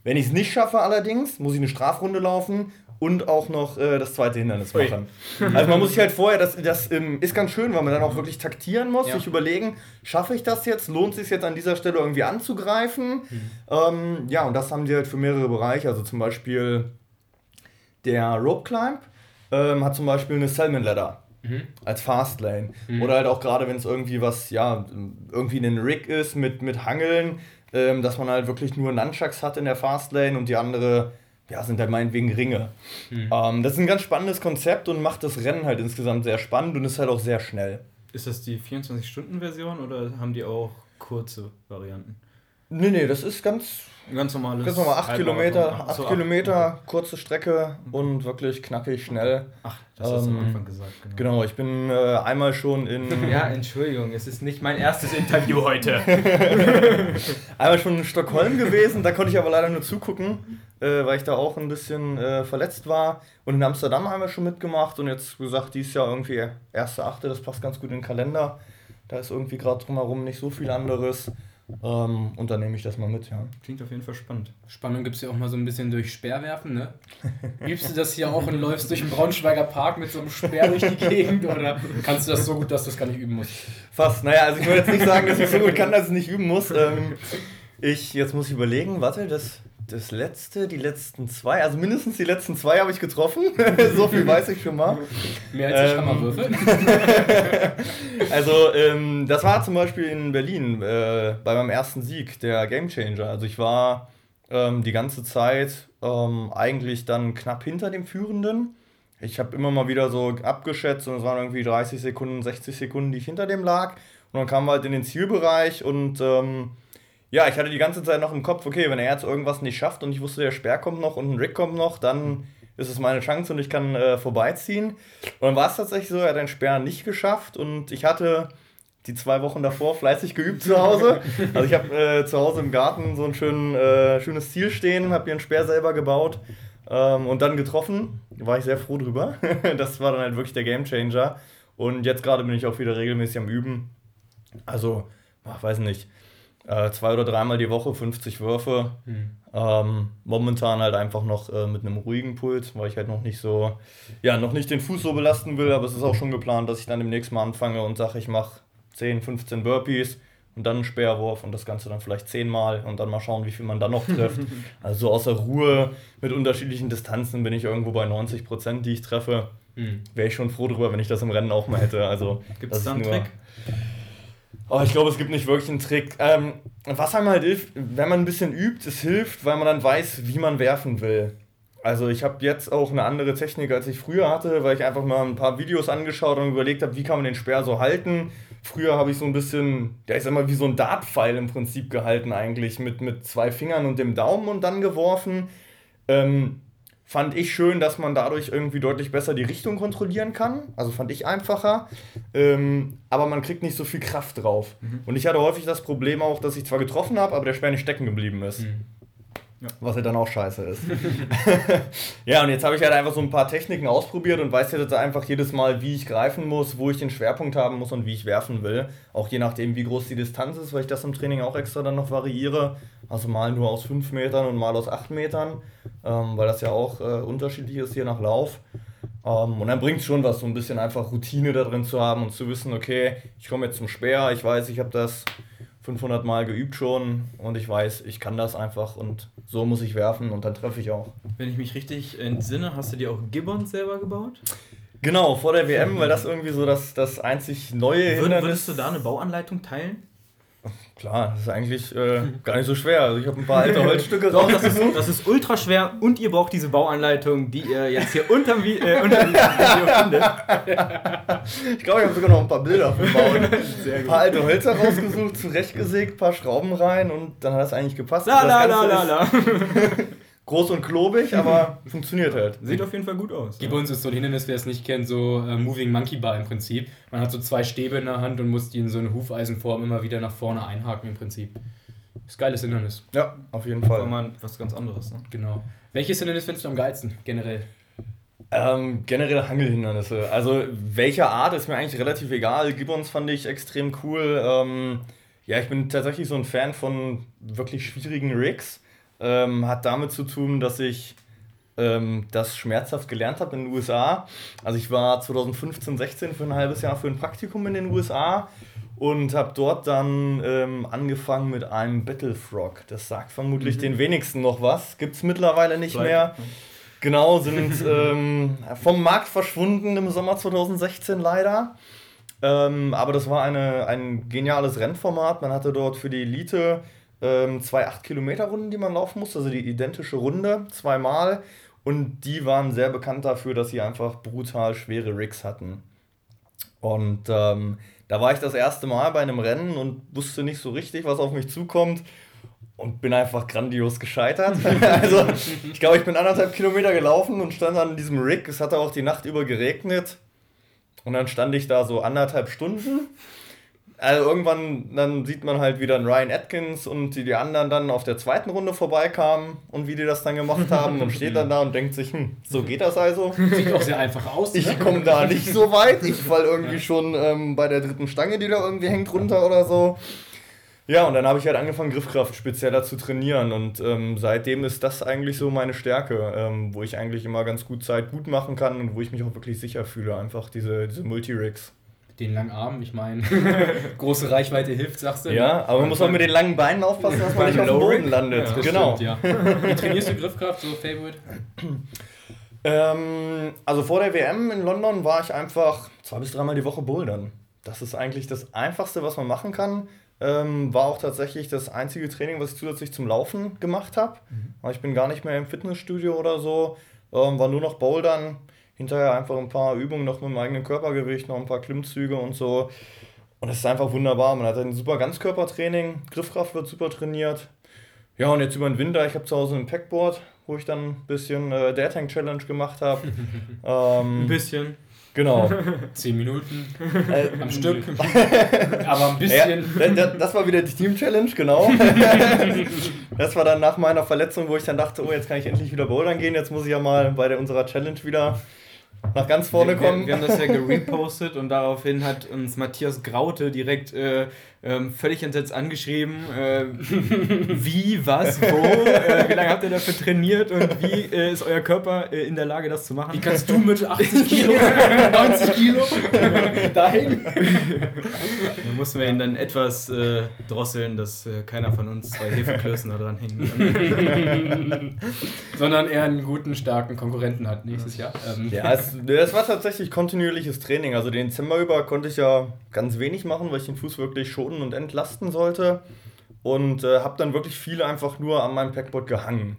Wenn ich es nicht schaffe allerdings, muss ich eine Strafrunde laufen und auch noch äh, das zweite Hindernis machen. Also man muss sich halt vorher, das, das ähm, ist ganz schön, weil man dann auch wirklich taktieren muss, Ja. sich überlegen, schaffe ich das jetzt, lohnt es sich jetzt an dieser Stelle irgendwie anzugreifen? Ähm, ja, und das haben die halt für mehrere Bereiche, also zum Beispiel der Rope Climb ähm, hat zum Beispiel eine Salmon Ladder. Mhm. Als Fastlane. Mhm. Oder halt auch gerade, wenn es irgendwie was, ja, irgendwie ein Rig ist mit, mit Hangeln, ähm, dass man halt wirklich nur Nunchucks hat in der Fastlane und die andere, ja, sind halt meinetwegen Ringe. Mhm. Ähm, das ist ein ganz spannendes Konzept und macht das Rennen halt insgesamt sehr spannend und ist halt auch sehr schnell. Ist das die 24-Stunden-Version oder haben die auch kurze Varianten? Nee, nee, das ist ganz, ganz normales. Ganz normal, 8 Kilometer, 8 so Kilometer, okay. kurze Strecke und wirklich knackig schnell. Ach, das hast du am ähm, Anfang gesagt. Genau, genau ich bin äh, einmal schon in. ja, Entschuldigung, es ist nicht mein erstes Interview heute. einmal schon in Stockholm gewesen, da konnte ich aber leider nur zugucken, äh, weil ich da auch ein bisschen äh, verletzt war. Und in Amsterdam haben wir schon mitgemacht und jetzt gesagt, dieses Jahr irgendwie 1.8., das passt ganz gut in den Kalender. Da ist irgendwie gerade drumherum nicht so viel anderes. Ähm, und dann nehme ich das mal mit, ja. Klingt auf jeden Fall spannend. Spannung gibt es ja auch mal so ein bisschen durch Speerwerfen, ne? Gibst du das hier auch und läufst durch den Braunschweiger Park mit so einem Speer durch die Gegend oder kannst du das so gut, dass du es gar nicht üben musst? Fast, naja, also ich will jetzt nicht sagen, dass ich so gut kann, dass ich es nicht üben muss. Ähm, ich, jetzt muss ich überlegen, warte, das, das letzte, die letzten zwei, also mindestens die letzten zwei habe ich getroffen. so viel weiß ich schon mal. Mehr als ich ähm, Hammerwürfel. also, ähm, das war zum Beispiel in Berlin äh, bei meinem ersten Sieg, der Gamechanger. Also, ich war ähm, die ganze Zeit ähm, eigentlich dann knapp hinter dem Führenden. Ich habe immer mal wieder so abgeschätzt und es waren irgendwie 30 Sekunden, 60 Sekunden, die ich hinter dem lag. Und dann kam wir halt in den Zielbereich und ähm, ja, ich hatte die ganze Zeit noch im Kopf, okay, wenn er jetzt irgendwas nicht schafft und ich wusste, der Sperr kommt noch und ein Rick kommt noch, dann ist es meine Chance und ich kann äh, vorbeiziehen. Und dann war es tatsächlich so, er hat den Sperr nicht geschafft und ich hatte die zwei Wochen davor fleißig geübt zu Hause. Also ich habe äh, zu Hause im Garten so ein schön, äh, schönes Ziel stehen, habe mir einen Speer selber gebaut ähm, und dann getroffen. Da war ich sehr froh drüber. das war dann halt wirklich der Gamechanger. Und jetzt gerade bin ich auch wieder regelmäßig am Üben. Also, ach, weiß nicht äh, zwei oder dreimal die Woche 50 Würfe. Mhm. Ähm, momentan halt einfach noch äh, mit einem ruhigen Puls, weil ich halt noch nicht so, ja, noch nicht den Fuß so belasten will, aber es ist auch schon geplant, dass ich dann demnächst mal anfange und sage, ich mache 10, 15 Burpees und dann einen Speerwurf und das Ganze dann vielleicht 10 Mal und dann mal schauen, wie viel man dann noch trifft. also außer Ruhe mit unterschiedlichen Distanzen bin ich irgendwo bei 90 Prozent, die ich treffe. Mhm. Wäre ich schon froh drüber, wenn ich das im Rennen auch mal hätte. Also, Gibt es da einen Trick? Oh, ich glaube, es gibt nicht wirklich einen Trick. Ähm, was einem halt hilft, wenn man ein bisschen übt, es hilft, weil man dann weiß, wie man werfen will. Also ich habe jetzt auch eine andere Technik, als ich früher hatte, weil ich einfach mal ein paar Videos angeschaut und überlegt habe, wie kann man den Speer so halten. Früher habe ich so ein bisschen, ich sag mal, wie so ein Dartpfeil im Prinzip gehalten eigentlich, mit, mit zwei Fingern und dem Daumen und dann geworfen. Ähm, fand ich schön, dass man dadurch irgendwie deutlich besser die Richtung kontrollieren kann. Also fand ich einfacher. Ähm, aber man kriegt nicht so viel Kraft drauf. Mhm. Und ich hatte häufig das Problem auch, dass ich zwar getroffen habe, aber der Speer nicht stecken geblieben ist. Mhm. Ja. Was ja dann auch scheiße ist. ja, und jetzt habe ich halt einfach so ein paar Techniken ausprobiert und weiß jetzt einfach jedes Mal, wie ich greifen muss, wo ich den Schwerpunkt haben muss und wie ich werfen will. Auch je nachdem, wie groß die Distanz ist, weil ich das im Training auch extra dann noch variiere. Also mal nur aus 5 Metern und mal aus 8 Metern, ähm, weil das ja auch äh, unterschiedlich ist hier nach Lauf. Ähm, und dann bringt es schon was, so ein bisschen einfach Routine da drin zu haben und zu wissen, okay, ich komme jetzt zum Speer, ich weiß, ich habe das 500 Mal geübt schon und ich weiß, ich kann das einfach und so muss ich werfen und dann treffe ich auch. Wenn ich mich richtig entsinne, hast du dir auch Gibbons selber gebaut? Genau, vor der WM, weil das irgendwie so das, das einzig neue Würd, Würdest du da eine Bauanleitung teilen? Klar, das ist eigentlich äh, gar nicht so schwer. Also ich habe ein paar alte Holzstücke raus. Das ist, das ist ultra schwer und ihr braucht diese Bauanleitung, die ihr jetzt hier unter dem äh, unter Video findet. Ich glaube, ich habe sogar noch ein paar Bilder verbaut. Ein paar alte Hölzer rausgesucht, zurechtgesägt, ein paar Schrauben rein und dann hat es eigentlich gepasst. La, la, la, la, la groß und klobig, aber funktioniert halt. Sieht auf jeden Fall gut aus. Die ja. bei uns ist so ein Hindernis, wer es nicht kennt, so äh, Moving Monkey Bar im Prinzip. Man hat so zwei Stäbe in der Hand und muss die in so eine Hufeisenform immer wieder nach vorne einhaken im Prinzip. Ist geiles Hindernis. Ja, auf jeden Fall. Mal was ganz anderes. Ne? Genau. Welches Hindernis findest du am geilsten, generell? Ähm, generell Hangelhindernisse. Also welcher Art ist mir eigentlich relativ egal. Gibbons fand ich extrem cool. Ähm, ja, ich bin tatsächlich so ein Fan von wirklich schwierigen Rigs. Ähm, hat damit zu tun, dass ich ähm, das schmerzhaft gelernt habe in den USA. Also ich war 2015, 16 für ein halbes Jahr für ein Praktikum in den USA und habe dort dann ähm, angefangen mit einem Battlefrog. Das sagt vermutlich mhm. den wenigsten noch was. Gibt es mittlerweile nicht Vielleicht. mehr. Genau, sind ähm, vom Markt verschwunden im Sommer 2016 leider. Ähm, aber das war eine, ein geniales Rennformat. Man hatte dort für die Elite ähm, zwei 8-Kilometer-Runden, die man laufen musste, also die identische Runde, zweimal. Und die waren sehr bekannt dafür, dass sie einfach brutal schwere Rigs hatten. Und ähm, da war ich das erste Mal bei einem Rennen und wusste nicht so richtig, was auf mich zukommt. Und bin einfach grandios gescheitert. also, ich glaube, ich bin anderthalb Kilometer gelaufen und stand an diesem Rig. Es hatte auch die Nacht über geregnet. Und dann stand ich da so anderthalb Stunden also irgendwann, dann sieht man halt, wie dann Ryan Atkins und die, die anderen dann auf der zweiten Runde vorbeikamen und wie die das dann gemacht haben und steht dann da und denkt sich, hm, so geht das also. Sieht auch sehr einfach aus. Ich ne? komme da nicht so weit. Ich fall irgendwie schon ähm, bei der dritten Stange, die da irgendwie hängt, runter oder so. Ja, und dann habe ich halt angefangen, Griffkraft spezieller zu trainieren. Und ähm, seitdem ist das eigentlich so meine Stärke, ähm, wo ich eigentlich immer ganz gut Zeit gut machen kann und wo ich mich auch wirklich sicher fühle. Einfach diese, diese Multi-Rigs den langen Arm, ich meine, große Reichweite hilft, sagst du. Ja, aber man muss auch mit den langen Beinen aufpassen, dass man nicht auf dem Boden landet. Ja, genau. Stimmt, ja. Wie trainierst du Griffkraft, so Favorite? Ähm, also vor der WM in London war ich einfach zwei bis dreimal die Woche bouldern. Das ist eigentlich das Einfachste, was man machen kann. Ähm, war auch tatsächlich das einzige Training, was ich zusätzlich zum Laufen gemacht habe. Mhm. Ich bin gar nicht mehr im Fitnessstudio oder so. Ähm, war nur noch bouldern hinterher einfach ein paar Übungen noch mit dem eigenen Körpergewicht, noch ein paar Klimmzüge und so. Und es ist einfach wunderbar. Man hat ein super Ganzkörpertraining, Griffkraft wird super trainiert. Ja, und jetzt über den Winter, ich habe zu Hause ein Packboard, wo ich dann ein bisschen äh, Dare Tank Challenge gemacht habe. ähm, ein bisschen. Genau. Zehn Minuten äh, am Stück. Aber ein bisschen. Ja, das war wieder die Team Challenge, genau. das war dann nach meiner Verletzung, wo ich dann dachte, oh, jetzt kann ich endlich wieder bouldern gehen. Jetzt muss ich ja mal bei der, unserer Challenge wieder nach ganz vorne kommen. Wir, wir, haben das ja gerepostet und daraufhin hat uns Matthias Graute direkt äh, ähm, völlig entsetzt angeschrieben, äh, wie, was, wo, äh, wie lange habt ihr dafür trainiert und wie äh, ist euer Körper äh, in der Lage, das zu machen? Wie kannst du mit 80 Kilo, 90 Kilo dahin? Da mussten wir ihn dann etwas äh, drosseln, dass keiner von uns zwei Hefeklößen da dran hängen Sondern er einen guten, starken Konkurrenten hat nächstes Jahr. Ähm. Ja, es, es war tatsächlich kontinuierliches Training. Also den Dezember über konnte ich ja ganz wenig machen, weil ich den Fuß wirklich schon schonen und entlasten sollte. Und äh, habe dann wirklich viel einfach nur an meinem Packboard gehangen.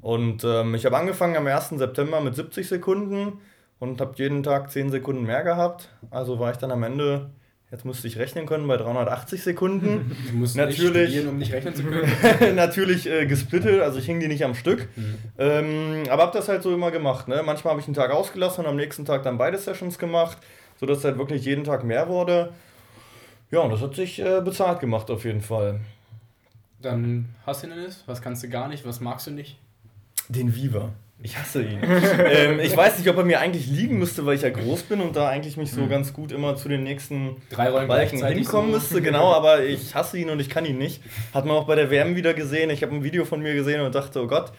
Und ähm, ich habe angefangen am 1. September mit 70 Sekunden und habe jeden Tag 10 Sekunden mehr gehabt. Also war ich dann am Ende, jetzt müsste ich rechnen können, bei 380 Sekunden. Du musst natürlich, nicht um nicht rechnen zu können. natürlich äh, gesplittet, also ich hing die nicht am Stück. Mhm. Ähm, aber habe das halt so immer gemacht. Ne? Manchmal habe ich einen Tag ausgelassen und am nächsten Tag dann beide Sessions gemacht, sodass halt wirklich jeden Tag mehr wurde. Ja, und das hat sich äh, bezahlt gemacht auf jeden Fall. Dann hast du denn Was kannst du gar nicht? Was magst du nicht? Den Viva. Ich hasse ihn. ähm, ich weiß nicht, ob er mir eigentlich liegen müsste, weil ich ja groß bin und da eigentlich mich so mhm. ganz gut immer zu den nächsten Drei Balken hinkommen so. müsste. Genau, aber ich hasse ihn und ich kann ihn nicht. Hat man auch bei der WM wieder gesehen. Ich habe ein Video von mir gesehen und dachte, oh Gott,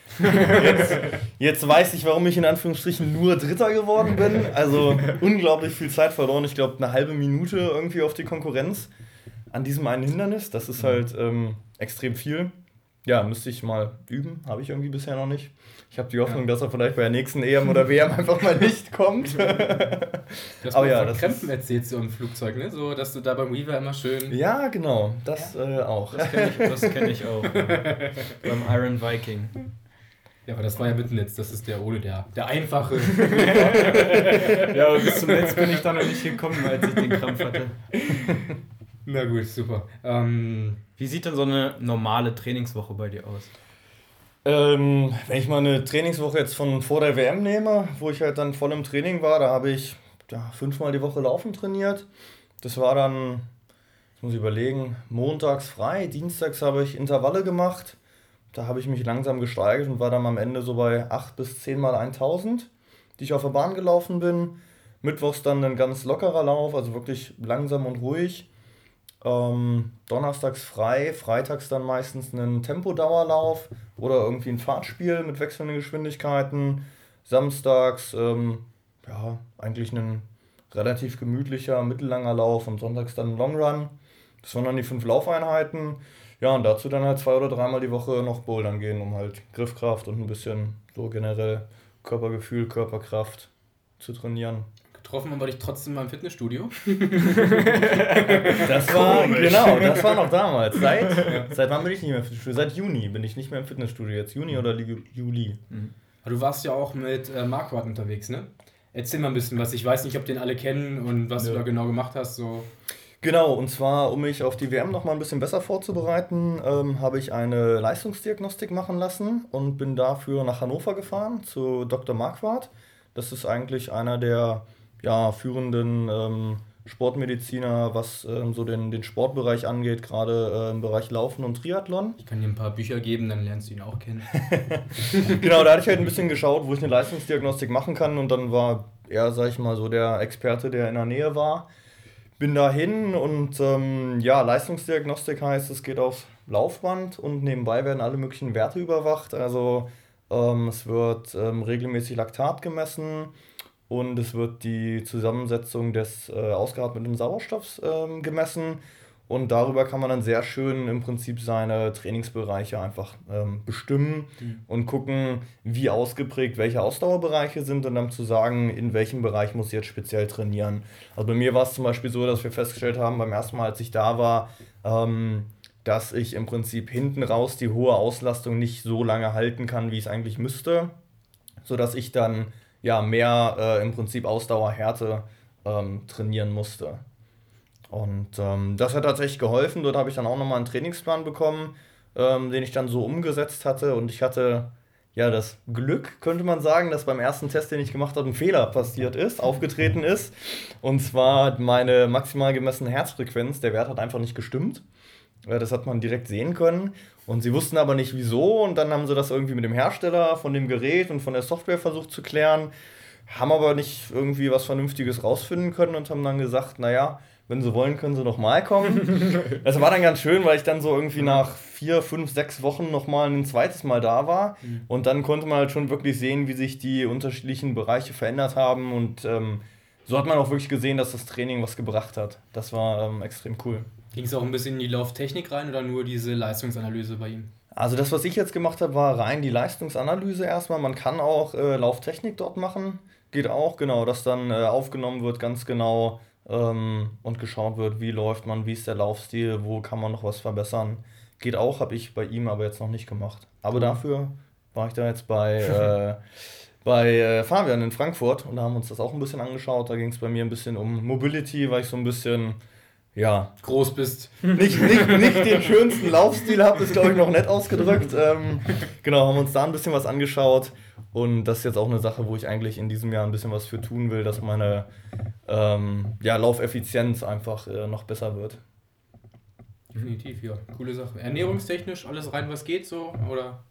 jetzt, jetzt weiß ich, warum ich in Anführungsstrichen nur Dritter geworden bin. Also unglaublich viel Zeit verloren. Ich glaube, eine halbe Minute irgendwie auf die Konkurrenz an diesem einen Hindernis. Das ist halt ähm, extrem viel. Ja, müsste ich mal üben. Habe ich irgendwie bisher noch nicht. Ich habe die Hoffnung, ja. dass er vielleicht bei der nächsten EM oder WM einfach mal nicht kommt. das Aber ja, das Krämpfen erzählst du im Flugzeug, ne? So, dass du da beim Weaver immer schön. Ja, genau. Das ja. Äh, auch. Das kenne ich, kenn ich auch. beim Iron Viking. Ja, aber das war ja mitten jetzt, das ist der ohne, der, der einfache. ja, bis zum Netz bin ich da noch nicht gekommen, als ich den Krampf hatte. Na gut, super. Ähm, wie sieht denn so eine normale Trainingswoche bei dir aus? Ähm, wenn ich mal eine Trainingswoche jetzt von vor der WM nehme, wo ich halt dann voll im Training war, da habe ich ja, fünfmal die Woche Laufen trainiert. Das war dann, jetzt muss ich überlegen, montags frei, dienstags habe ich Intervalle gemacht. Da habe ich mich langsam gesteigert und war dann am Ende so bei 8 bis 10 mal 1000, die ich auf der Bahn gelaufen bin. Mittwochs dann ein ganz lockerer Lauf, also wirklich langsam und ruhig. Ähm, donnerstags frei, freitags dann meistens einen Tempodauerlauf oder irgendwie ein Fahrtspiel mit wechselnden Geschwindigkeiten. Samstags, ähm, ja, eigentlich ein relativ gemütlicher, mittellanger Lauf und sonntags dann ein Long Run. Das waren dann die fünf Laufeinheiten. Ja, und dazu dann halt zwei oder dreimal die Woche noch bouldern gehen, um halt Griffkraft und ein bisschen so generell Körpergefühl, Körperkraft zu trainieren. Getroffen aber dich trotzdem mal im Fitnessstudio. Das war, genau, das war noch damals. Seit, seit wann bin ich nicht mehr im Fitnessstudio? Seit Juni bin ich nicht mehr im Fitnessstudio. Jetzt Juni oder Li- Juli? Aber du warst ja auch mit äh, Marquardt unterwegs, ne? Erzähl mal ein bisschen was. Ich weiß nicht, ob den alle kennen und was du da genau gemacht hast. So. Genau, und zwar, um mich auf die WM noch mal ein bisschen besser vorzubereiten, ähm, habe ich eine Leistungsdiagnostik machen lassen und bin dafür nach Hannover gefahren zu Dr. Marquardt. Das ist eigentlich einer der ja, führenden ähm, Sportmediziner, was ähm, so den, den Sportbereich angeht, gerade äh, im Bereich Laufen und Triathlon. Ich kann dir ein paar Bücher geben, dann lernst du ihn auch kennen. genau, da hatte ich halt ein bisschen geschaut, wo ich eine Leistungsdiagnostik machen kann und dann war er, sag ich mal, so der Experte, der in der Nähe war. Bin da hin und ähm, ja, Leistungsdiagnostik heißt, es geht aufs Laufband und nebenbei werden alle möglichen Werte überwacht. Also ähm, es wird ähm, regelmäßig Laktat gemessen und es wird die Zusammensetzung des äh, ausgeatmeten Sauerstoffs ähm, gemessen. Und darüber kann man dann sehr schön im Prinzip seine Trainingsbereiche einfach ähm, bestimmen und gucken, wie ausgeprägt welche Ausdauerbereiche sind und dann zu sagen, in welchem Bereich muss ich jetzt speziell trainieren. Also bei mir war es zum Beispiel so, dass wir festgestellt haben, beim ersten Mal, als ich da war, ähm, dass ich im Prinzip hinten raus die hohe Auslastung nicht so lange halten kann, wie ich es eigentlich müsste, sodass ich dann ja mehr äh, im Prinzip Ausdauerhärte ähm, trainieren musste. Und ähm, das hat tatsächlich geholfen. Dort habe ich dann auch nochmal einen Trainingsplan bekommen, ähm, den ich dann so umgesetzt hatte. Und ich hatte ja das Glück, könnte man sagen, dass beim ersten Test, den ich gemacht habe, ein Fehler passiert ist, aufgetreten ist. Und zwar meine maximal gemessene Herzfrequenz, der Wert hat einfach nicht gestimmt. Äh, Das hat man direkt sehen können. Und sie wussten aber nicht wieso. Und dann haben sie das irgendwie mit dem Hersteller von dem Gerät und von der Software versucht zu klären. Haben aber nicht irgendwie was Vernünftiges rausfinden können und haben dann gesagt, naja, wenn sie wollen, können sie nochmal kommen. Das war dann ganz schön, weil ich dann so irgendwie nach vier, fünf, sechs Wochen nochmal ein zweites Mal da war. Und dann konnte man halt schon wirklich sehen, wie sich die unterschiedlichen Bereiche verändert haben. Und ähm, so hat man auch wirklich gesehen, dass das Training was gebracht hat. Das war ähm, extrem cool. Ging es auch ein bisschen in die Lauftechnik rein oder nur diese Leistungsanalyse bei ihm? Also das, was ich jetzt gemacht habe, war rein die Leistungsanalyse erstmal. Man kann auch äh, Lauftechnik dort machen. Geht auch, genau, dass dann äh, aufgenommen wird, ganz genau ähm, und geschaut wird, wie läuft man, wie ist der Laufstil, wo kann man noch was verbessern. Geht auch, habe ich bei ihm aber jetzt noch nicht gemacht. Aber dafür war ich da jetzt bei, äh, bei äh, Fabian in Frankfurt und da haben wir uns das auch ein bisschen angeschaut. Da ging es bei mir ein bisschen um Mobility, weil ich so ein bisschen, ja, Groß bist. nicht, nicht, nicht den schönsten Laufstil habe, ist glaube ich noch nett ausgedrückt. Ähm, genau, haben uns da ein bisschen was angeschaut und das ist jetzt auch eine Sache, wo ich eigentlich in diesem Jahr ein bisschen was für tun will, dass meine ähm, ja, Laufeffizienz einfach äh, noch besser wird. Definitiv, ja. Coole Sache. Ernährungstechnisch alles rein, was geht so? Oder?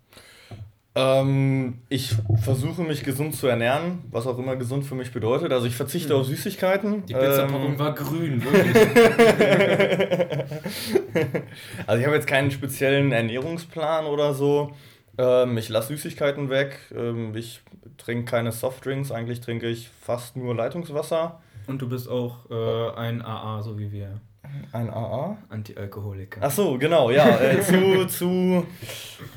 Ähm, ich versuche mich gesund zu ernähren, was auch immer gesund für mich bedeutet. Also ich verzichte auf Süßigkeiten. Die Pizzapackung Ähm, war grün, wirklich. Also ich habe jetzt keinen speziellen Ernährungsplan oder so. Ähm, ich lasse Süßigkeiten weg. Ähm, ich trinke keine Softdrinks. Eigentlich trinke ich fast nur Leitungswasser. Und du bist auch äh, ein AA, so wie wir. Ein AA. Anti-Alkoholiker. Ach so, genau, ja. Äh, zu zu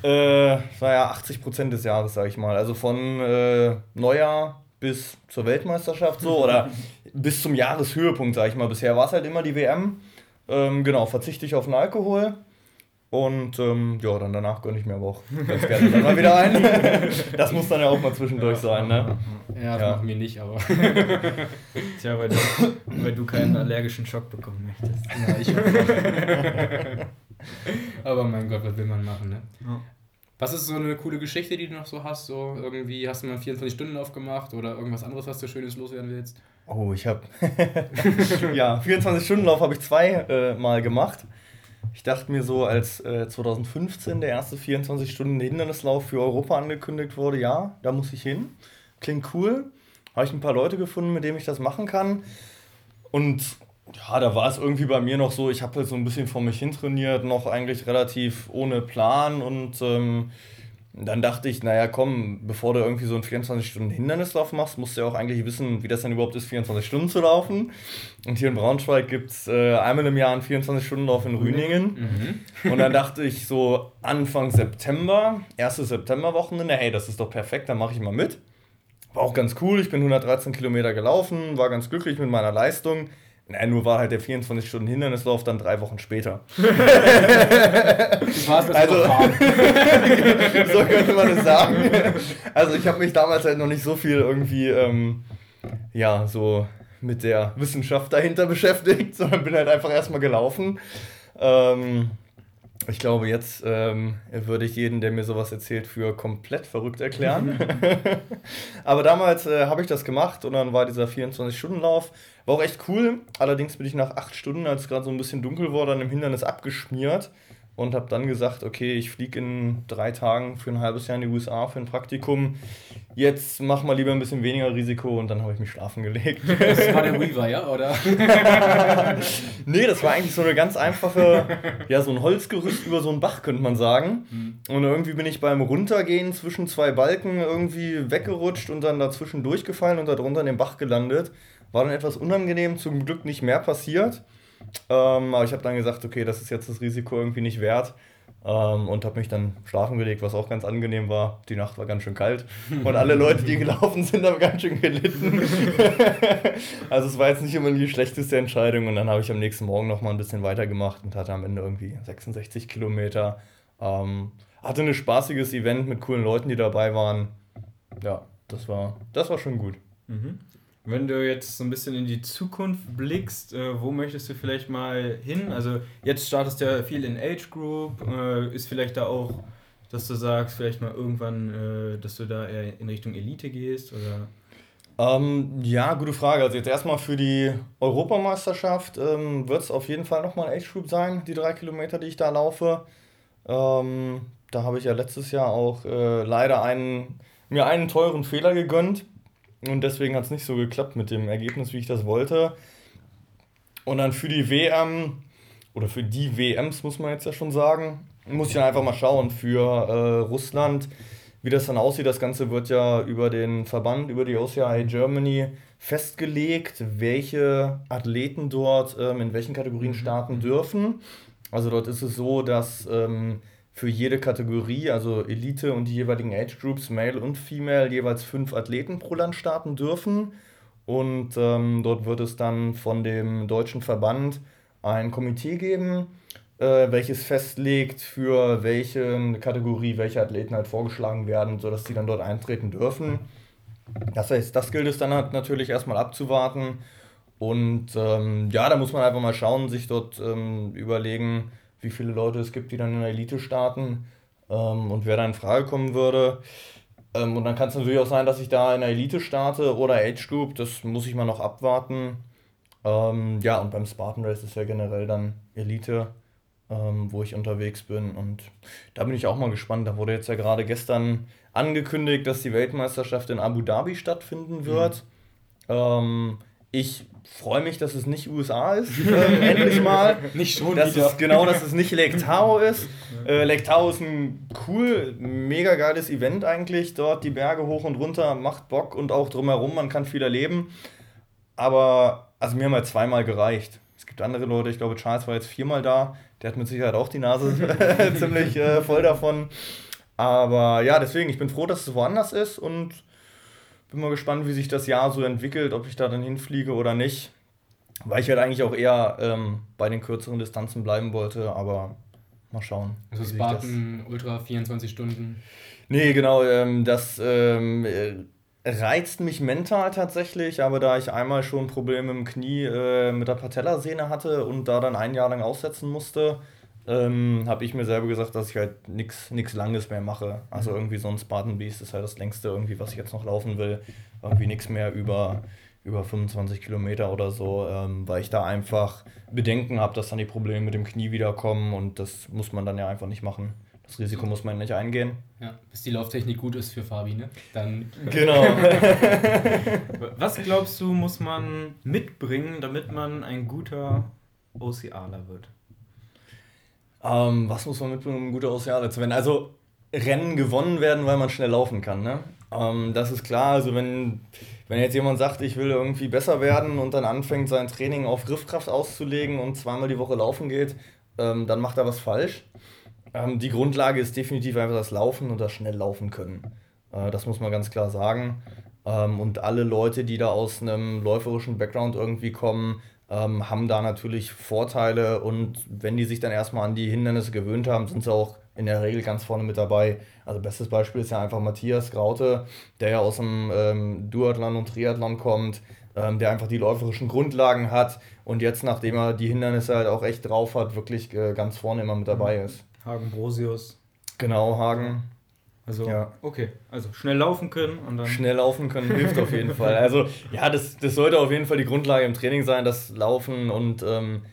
äh, naja, 80 Prozent des Jahres, sage ich mal. Also von äh, Neujahr bis zur Weltmeisterschaft so oder bis zum Jahreshöhepunkt, sage ich mal. Bisher war es halt immer die WM. Ähm, genau, verzichte ich auf den Alkohol. Und ähm, ja, dann danach gönne ich mir aber auch ganz gerne dann mal wieder ein. das muss dann ja auch mal zwischendurch sein, ne? Ja, das Ja. machen wir nicht, aber. Tja, weil du, weil du keinen allergischen Schock bekommen möchtest. ja, ich aber mein Gott, was will man machen, ne? Ja. Was ist so eine coole Geschichte, die du noch so hast? So irgendwie hast du mal 24 Stunden aufgemacht oder irgendwas anderes, was du Schönes loswerden willst? Oh, ich habe ja 24 Stunden Lauf habe ich zwei äh, Mal gemacht. Ich dachte mir so, als äh, 2015 der erste 24 Stunden Hindernislauf für Europa angekündigt wurde, ja, da muss ich hin. Klingt cool. Habe ich ein paar Leute gefunden, mit denen ich das machen kann. Und ja, da war es irgendwie bei mir noch so, ich habe halt so ein bisschen vor mich hin trainiert, noch eigentlich relativ ohne Plan und ähm, dann dachte ich, naja, komm, bevor du irgendwie so einen 24-Stunden-Hindernislauf machst, musst du ja auch eigentlich wissen, wie das denn überhaupt ist, 24 Stunden zu laufen. Und hier in Braunschweig gibt es äh, einmal im Jahr einen 24-Stunden-Lauf in Rüningen. Und dann dachte ich so Anfang September, erstes Septemberwochenende, hey, das ist doch perfekt, dann mache ich mal mit. war auch ganz cool. Ich bin 113 Kilometer gelaufen, war ganz glücklich mit meiner Leistung. Naja, nur war halt der 24-Stunden-Hindernislauf dann drei Wochen später. das war's, das also, so könnte man es sagen. Also ich habe mich damals halt noch nicht so viel irgendwie, ähm, ja, so mit der Wissenschaft dahinter beschäftigt, sondern bin halt einfach erstmal gelaufen. Ähm, ich glaube, jetzt ähm, würde ich jeden, der mir sowas erzählt, für komplett verrückt erklären. Aber damals äh, habe ich das gemacht und dann war dieser 24-Stunden-Lauf. War auch echt cool. Allerdings bin ich nach acht Stunden, als es gerade so ein bisschen dunkel wurde, dann im Hindernis abgeschmiert und habe dann gesagt, okay, ich fliege in drei Tagen für ein halbes Jahr in die USA für ein Praktikum. Jetzt mach mal lieber ein bisschen weniger Risiko und dann habe ich mich schlafen gelegt. Das war der Weaver, ja, oder? nee, das war eigentlich so eine ganz einfache, ja, so ein Holzgerüst über so einen Bach, könnte man sagen. Mhm. Und irgendwie bin ich beim Runtergehen zwischen zwei Balken irgendwie weggerutscht und dann dazwischen durchgefallen und darunter in den Bach gelandet. War dann etwas unangenehm, zum Glück nicht mehr passiert. Ähm, aber ich habe dann gesagt, okay, das ist jetzt das Risiko irgendwie nicht wert. Ähm, und habe mich dann schlafen gelegt, was auch ganz angenehm war. Die Nacht war ganz schön kalt und alle Leute, die gelaufen sind, haben ganz schön gelitten. also es war jetzt nicht immer die schlechteste Entscheidung und dann habe ich am nächsten Morgen noch mal ein bisschen weitergemacht und hatte am Ende irgendwie 66 Kilometer. Ähm, hatte ein spaßiges Event mit coolen Leuten, die dabei waren. Ja, das war, das war schon gut. Mhm. Wenn du jetzt so ein bisschen in die Zukunft blickst, äh, wo möchtest du vielleicht mal hin? Also jetzt startest du ja viel in Age Group, äh, ist vielleicht da auch, dass du sagst, vielleicht mal irgendwann, äh, dass du da eher in Richtung Elite gehst oder? Ähm, ja, gute Frage. Also jetzt erstmal für die Europameisterschaft ähm, wird es auf jeden Fall nochmal ein Age Group sein, die drei Kilometer, die ich da laufe. Ähm, da habe ich ja letztes Jahr auch äh, leider einen, mir einen teuren Fehler gegönnt und deswegen hat es nicht so geklappt mit dem Ergebnis, wie ich das wollte. Und dann für die WM, oder für die WMs muss man jetzt ja schon sagen, muss ich dann einfach mal schauen für äh, Russland, wie das dann aussieht. Das Ganze wird ja über den Verband, über die OCI Germany festgelegt, welche Athleten dort ähm, in welchen Kategorien starten dürfen. Also dort ist es so, dass ähm, für jede Kategorie, also Elite und die jeweiligen Age Groups, Male und Female, jeweils fünf Athleten pro Land starten dürfen. Und ähm, dort wird es dann von dem deutschen Verband ein Komitee geben, äh, welches festlegt, für welche Kategorie welche Athleten halt vorgeschlagen werden, sodass sie dann dort eintreten dürfen. Das heißt, das gilt es dann halt natürlich erstmal abzuwarten. Und ähm, ja, da muss man einfach mal schauen, sich dort ähm, überlegen, wie viele Leute es gibt, die dann in der Elite starten ähm, und wer da in Frage kommen würde. Ähm, und dann kann es natürlich auch sein, dass ich da in der Elite starte oder Age Group, das muss ich mal noch abwarten. Ähm, ja, und beim Spartan Race ist ja generell dann Elite, ähm, wo ich unterwegs bin. Und da bin ich auch mal gespannt. Da wurde jetzt ja gerade gestern angekündigt, dass die Weltmeisterschaft in Abu Dhabi stattfinden wird. Mhm. Ich freue mich, dass es nicht USA ist, äh, endlich mal. nicht schon dass wieder. Es, genau, dass es nicht Lake Tahoe ist. Äh, Lake Tahoe ist ein cool, mega geiles Event eigentlich. Dort die Berge hoch und runter, macht Bock und auch drumherum, man kann viel erleben. Aber, also mir haben halt zweimal gereicht. Es gibt andere Leute, ich glaube, Charles war jetzt viermal da. Der hat mit Sicherheit auch die Nase ziemlich äh, voll davon. Aber ja, deswegen, ich bin froh, dass es woanders ist und bin mal gespannt, wie sich das Jahr so entwickelt, ob ich da dann hinfliege oder nicht. Weil ich halt eigentlich auch eher ähm, bei den kürzeren Distanzen bleiben wollte, aber mal schauen. Also Spartan Ultra 24 Stunden. Nee, genau, ähm, das ähm, äh, reizt mich mental tatsächlich, aber da ich einmal schon Probleme im Knie äh, mit der Patellasehne hatte und da dann ein Jahr lang aussetzen musste, ähm, habe ich mir selber gesagt, dass ich halt nichts Langes mehr mache. Also mhm. irgendwie so ein Spartan Beast ist halt das längste irgendwie, was ich jetzt noch laufen will. Irgendwie nichts mehr über, über 25 Kilometer oder so, ähm, weil ich da einfach Bedenken habe, dass dann die Probleme mit dem Knie wiederkommen und das muss man dann ja einfach nicht machen. Das Risiko muss man nicht eingehen. Ja, bis die Lauftechnik gut ist für Fabi, ne? Dann. Genau. Was glaubst du, muss man mitbringen, damit man ein guter OCAler wird? Ähm, was muss man mitbringen, um ein guter Ozeaner zu werden? Also Rennen gewonnen werden, weil man schnell laufen kann. Ne? Ähm, das ist klar. Also wenn, wenn jetzt jemand sagt, ich will irgendwie besser werden und dann anfängt, sein Training auf Riffkraft auszulegen und zweimal die Woche laufen geht, ähm, dann macht er was falsch. Ähm, die Grundlage ist definitiv einfach das Laufen und das schnell laufen können. Äh, das muss man ganz klar sagen. Ähm, und alle Leute, die da aus einem läuferischen Background irgendwie kommen, ähm, haben da natürlich Vorteile und wenn die sich dann erstmal an die Hindernisse gewöhnt haben, sind sie auch in der Regel ganz vorne mit dabei. Also bestes Beispiel ist ja einfach Matthias Graute, der ja aus dem ähm, Duathlon und Triathlon kommt, ähm, der einfach die läuferischen Grundlagen hat und jetzt, nachdem er die Hindernisse halt auch echt drauf hat, wirklich äh, ganz vorne immer mit dabei ist. Hagen Brosius. Genau, Hagen. Also, ja. okay. Also schnell laufen können und dann. Schnell laufen können hilft auf jeden Fall. Also, ja, das, das sollte auf jeden Fall die Grundlage im Training sein, das Laufen und ähm,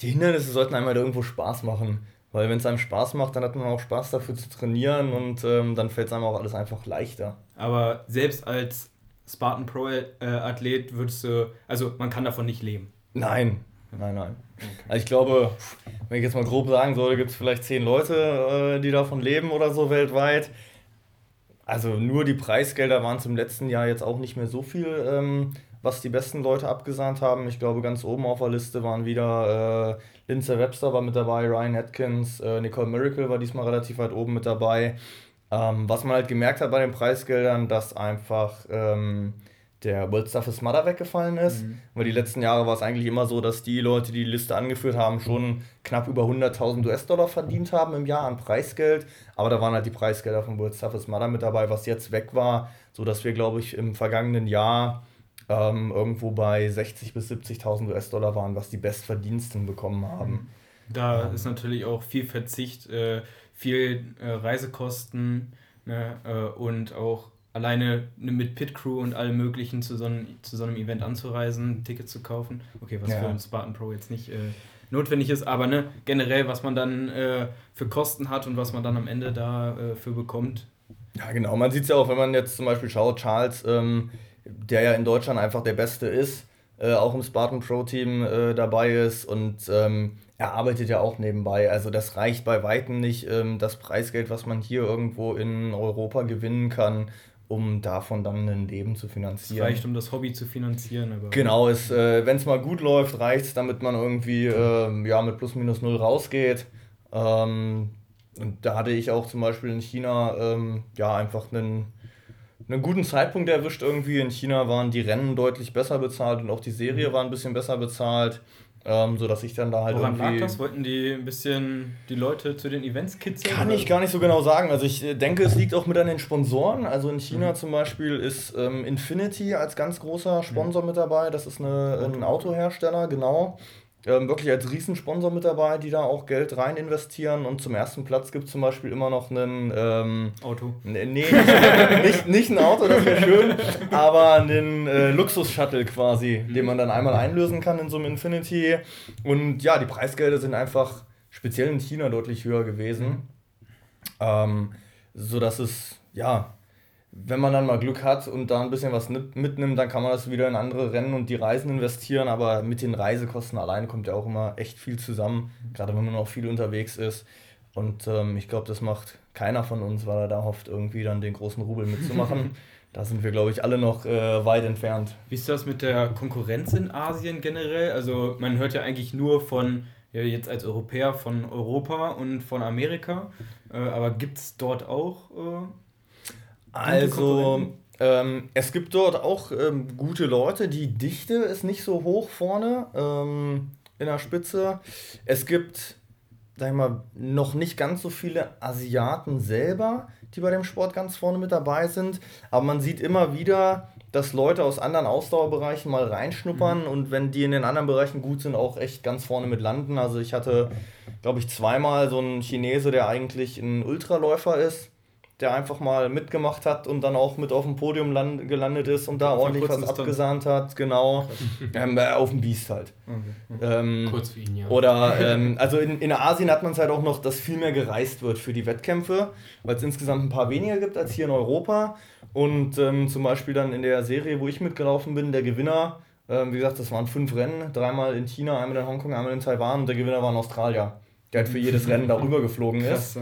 die Hindernisse sollten einmal halt irgendwo Spaß machen. Weil wenn es einem Spaß macht, dann hat man auch Spaß dafür zu trainieren und ähm, dann fällt es einem auch alles einfach leichter. Aber selbst als Spartan Pro Athlet würdest du, also man kann davon nicht leben. Nein, nein, nein. Okay. Also ich glaube, wenn ich jetzt mal grob sagen sollte, gibt es vielleicht zehn Leute, äh, die davon leben oder so weltweit. Also nur die Preisgelder waren zum letzten Jahr jetzt auch nicht mehr so viel, ähm, was die besten Leute abgesahnt haben. Ich glaube, ganz oben auf der Liste waren wieder äh, Lindsay Webster war mit dabei, Ryan Atkins, äh, Nicole Miracle war diesmal relativ weit oben mit dabei. Ähm, was man halt gemerkt hat bei den Preisgeldern, dass einfach ähm, der World Toughest Mother weggefallen ist. Mhm. Weil die letzten Jahre war es eigentlich immer so, dass die Leute, die die Liste angeführt haben, schon knapp über 100.000 US-Dollar verdient haben im Jahr an Preisgeld. Aber da waren halt die Preisgelder von World Toughest Mother mit dabei, was jetzt weg war, sodass wir, glaube ich, im vergangenen Jahr ähm, irgendwo bei 60.000 bis 70.000 US-Dollar waren, was die Bestverdiensten bekommen haben. Da ähm. ist natürlich auch viel Verzicht, äh, viel äh, Reisekosten ne, äh, und auch alleine mit Pit Crew und allem möglichen zu so, einem, zu so einem Event anzureisen, Tickets zu kaufen. Okay, was ja. für ein Spartan Pro jetzt nicht äh, notwendig ist, aber ne, generell, was man dann äh, für Kosten hat und was man dann am Ende dafür äh, bekommt. Ja, genau. Man sieht es ja auch, wenn man jetzt zum Beispiel schaut, Charles ähm, der ja in Deutschland einfach der Beste ist, äh, auch im Spartan Pro Team äh, dabei ist und ähm, er arbeitet ja auch nebenbei. Also das reicht bei weitem nicht, ähm, das Preisgeld, was man hier irgendwo in Europa gewinnen kann, um davon dann ein Leben zu finanzieren. Es reicht, um das Hobby zu finanzieren. Aber genau, äh, wenn es mal gut läuft, reicht es, damit man irgendwie äh, ja, mit plus minus null rausgeht. Ähm, und da hatte ich auch zum Beispiel in China ähm, ja einfach einen einen guten Zeitpunkt erwischt irgendwie. In China waren die Rennen deutlich besser bezahlt und auch die Serie war ein bisschen besser bezahlt. Ähm, so dass ich dann da halt Woran irgendwie... lag das? Wollten die ein bisschen die Leute zu den Events kitzeln? Kann oder? ich gar nicht so genau sagen. Also ich äh, denke, es liegt auch mit an den Sponsoren. Also in China mhm. zum Beispiel ist ähm, Infinity als ganz großer Sponsor mhm. mit dabei. Das ist eine, ein Autohersteller, genau ähm, wirklich als Riesensponsor mit dabei, die da auch Geld rein investieren. Und zum ersten Platz gibt es zum Beispiel immer noch einen ähm, Auto. Nee, nicht, nicht, ein Auto, das wäre schön, aber einen äh, Luxus-Shuttle quasi, mhm. den man dann einmal einlösen kann in so einem Infinity. Und ja, die Preisgelder sind einfach speziell in China deutlich höher gewesen. Ähm, sodass es, ja, wenn man dann mal Glück hat und da ein bisschen was mitnimmt, dann kann man das wieder in andere Rennen und die Reisen investieren. Aber mit den Reisekosten alleine kommt ja auch immer echt viel zusammen, gerade wenn man auch viel unterwegs ist. Und ähm, ich glaube, das macht keiner von uns, weil er da hofft, irgendwie dann den großen Rubel mitzumachen. da sind wir, glaube ich, alle noch äh, weit entfernt. Wie ist das mit der Konkurrenz in Asien generell? Also man hört ja eigentlich nur von, ja, jetzt als Europäer von Europa und von Amerika. Äh, aber gibt es dort auch... Äh also, ähm, es gibt dort auch ähm, gute Leute. Die Dichte ist nicht so hoch vorne ähm, in der Spitze. Es gibt, sag ich mal, noch nicht ganz so viele Asiaten selber, die bei dem Sport ganz vorne mit dabei sind. Aber man sieht immer wieder, dass Leute aus anderen Ausdauerbereichen mal reinschnuppern mhm. und wenn die in den anderen Bereichen gut sind, auch echt ganz vorne mit landen. Also ich hatte, glaube ich, zweimal so einen Chinese, der eigentlich ein Ultraläufer ist der einfach mal mitgemacht hat und dann auch mit auf dem Podium land, gelandet ist und da ordentlich was abgesahnt hat, genau. ähm, äh, auf dem Biest halt. Okay. Ähm, Kurz für ihn, ja. Oder, ähm, also in, in Asien hat man es halt auch noch, dass viel mehr gereist wird für die Wettkämpfe, weil es insgesamt ein paar weniger gibt als hier in Europa. Und ähm, zum Beispiel dann in der Serie, wo ich mitgelaufen bin, der Gewinner, ähm, wie gesagt, das waren fünf Rennen, dreimal in China, einmal in Hongkong, einmal in Taiwan und der Gewinner war in Australien der halt für jedes Rennen darüber geflogen ist.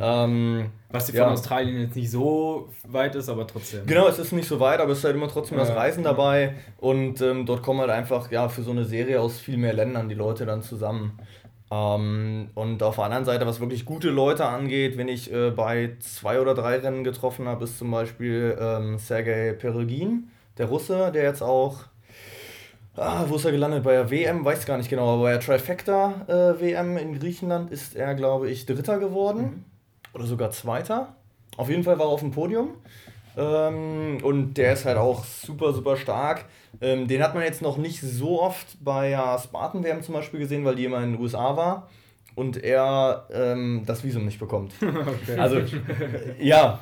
ähm, Was von ja. Australien jetzt nicht so weit ist, aber trotzdem. Genau, es ist nicht so weit, aber es ist halt immer trotzdem das Reisen dabei. Und ähm, dort kommen halt einfach ja für so eine Serie aus viel mehr Ländern die Leute dann zusammen. Ähm, und auf der anderen Seite, was wirklich gute Leute angeht, wenn ich äh, bei zwei oder drei Rennen getroffen habe, ist zum Beispiel ähm, Sergei Perugin, der Russe, der jetzt auch, ah, wo ist er gelandet? Bei der WM, weiß ich gar nicht genau, aber bei der Trifecta äh, WM in Griechenland ist er, glaube ich, Dritter geworden mhm. oder sogar Zweiter. Auf jeden Fall war er auf dem Podium. Ähm, und der ist halt auch super, super stark. Ähm, den hat man jetzt noch nicht so oft bei ja, Spartan WM zum Beispiel gesehen, weil die immer in den USA war und er ähm, das Visum nicht bekommt. Okay. Also, ja,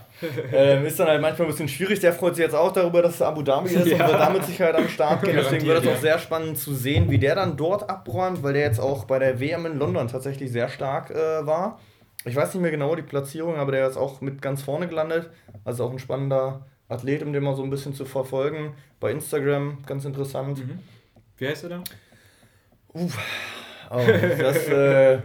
ähm, ist dann halt manchmal ein bisschen schwierig. Der freut sich jetzt auch darüber, dass Abu Dhabi ist ja. und wird damit sich halt am Start gehen. Deswegen wird es auch sehr spannend zu sehen, wie der dann dort abräumt, weil der jetzt auch bei der WM in London tatsächlich sehr stark äh, war. Ich weiß nicht mehr genau die Platzierung, aber der ist auch mit ganz vorne gelandet. Also auch ein spannender Athlet, um den mal so ein bisschen zu verfolgen. Bei Instagram, ganz interessant. Mhm. Wie heißt er da? Uff. Oh, das äh,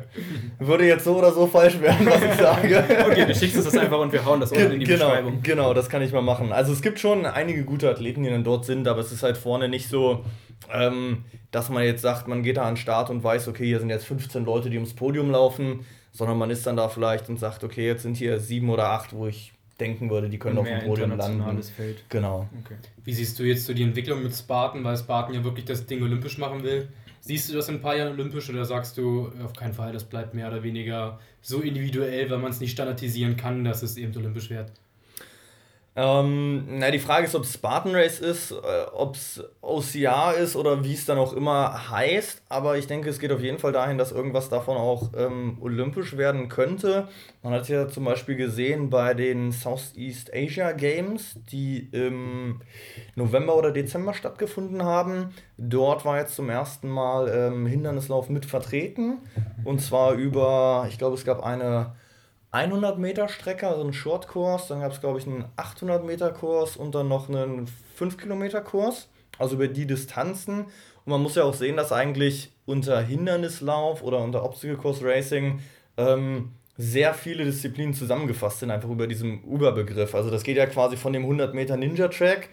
würde jetzt so oder so falsch werden, was ich sage. Okay, du schickst uns das einfach und wir hauen das unten in die genau, Beschreibung. Genau, das kann ich mal machen. Also es gibt schon einige gute Athleten, die dann dort sind, aber es ist halt vorne nicht so, ähm, dass man jetzt sagt, man geht da an den Start und weiß, okay, hier sind jetzt 15 Leute, die ums Podium laufen, sondern man ist dann da vielleicht und sagt, okay, jetzt sind hier sieben oder acht, wo ich denken würde, die können auf dem Podium landen. Feld. Genau. Okay. Wie siehst du jetzt so die Entwicklung mit Spartan, weil Spartan ja wirklich das Ding olympisch machen will? Siehst du das in ein paar Jahren olympisch oder sagst du, auf keinen Fall, das bleibt mehr oder weniger so individuell, weil man es nicht standardisieren kann, dass es eben olympisch wird? Ähm, na, die Frage ist, ob es Spartan Race ist, äh, ob es OCR ist oder wie es dann auch immer heißt. Aber ich denke, es geht auf jeden Fall dahin, dass irgendwas davon auch ähm, olympisch werden könnte. Man hat ja zum Beispiel gesehen bei den Southeast Asia Games, die im November oder Dezember stattgefunden haben. Dort war jetzt zum ersten Mal ähm, Hindernislauf mit vertreten. Und zwar über, ich glaube, es gab eine 100 Meter Strecke, also einen Shortkurs, dann gab es glaube ich einen 800 Meter Kurs und dann noch einen 5 Kilometer Kurs, also über die Distanzen. Und man muss ja auch sehen, dass eigentlich unter Hindernislauf oder unter Obstacle Course Racing ähm, sehr viele Disziplinen zusammengefasst sind, einfach über diesem Überbegriff. Also das geht ja quasi von dem 100 Meter Ninja Track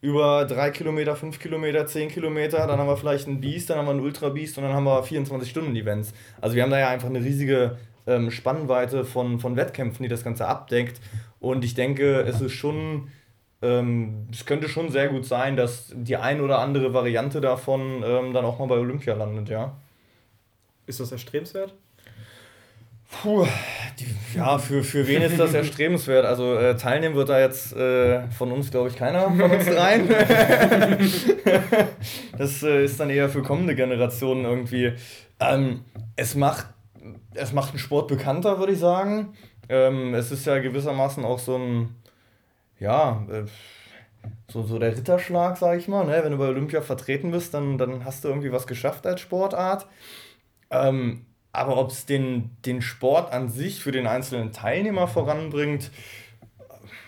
über 3 Kilometer, 5 Kilometer, 10 Kilometer, dann haben wir vielleicht ein Beast, dann haben wir ein Ultra Beast und dann haben wir 24 Stunden Events. Also wir haben da ja einfach eine riesige ähm, Spannweite von, von Wettkämpfen, die das Ganze abdeckt. Und ich denke, es ist schon, ähm, es könnte schon sehr gut sein, dass die ein oder andere Variante davon ähm, dann auch mal bei Olympia landet, ja. Ist das erstrebenswert? Puh, die, ja, für, für wen ist das erstrebenswert? Also äh, teilnehmen wird da jetzt äh, von uns, glaube ich, keiner von uns dreien. das äh, ist dann eher für kommende Generationen irgendwie. Ähm, es macht es macht den Sport bekannter, würde ich sagen. Ähm, es ist ja gewissermaßen auch so ein, ja, äh, so, so der Ritterschlag, sag ich mal. Ne? Wenn du bei Olympia vertreten bist, dann, dann hast du irgendwie was geschafft als Sportart. Ähm, aber ob es den, den Sport an sich für den einzelnen Teilnehmer voranbringt,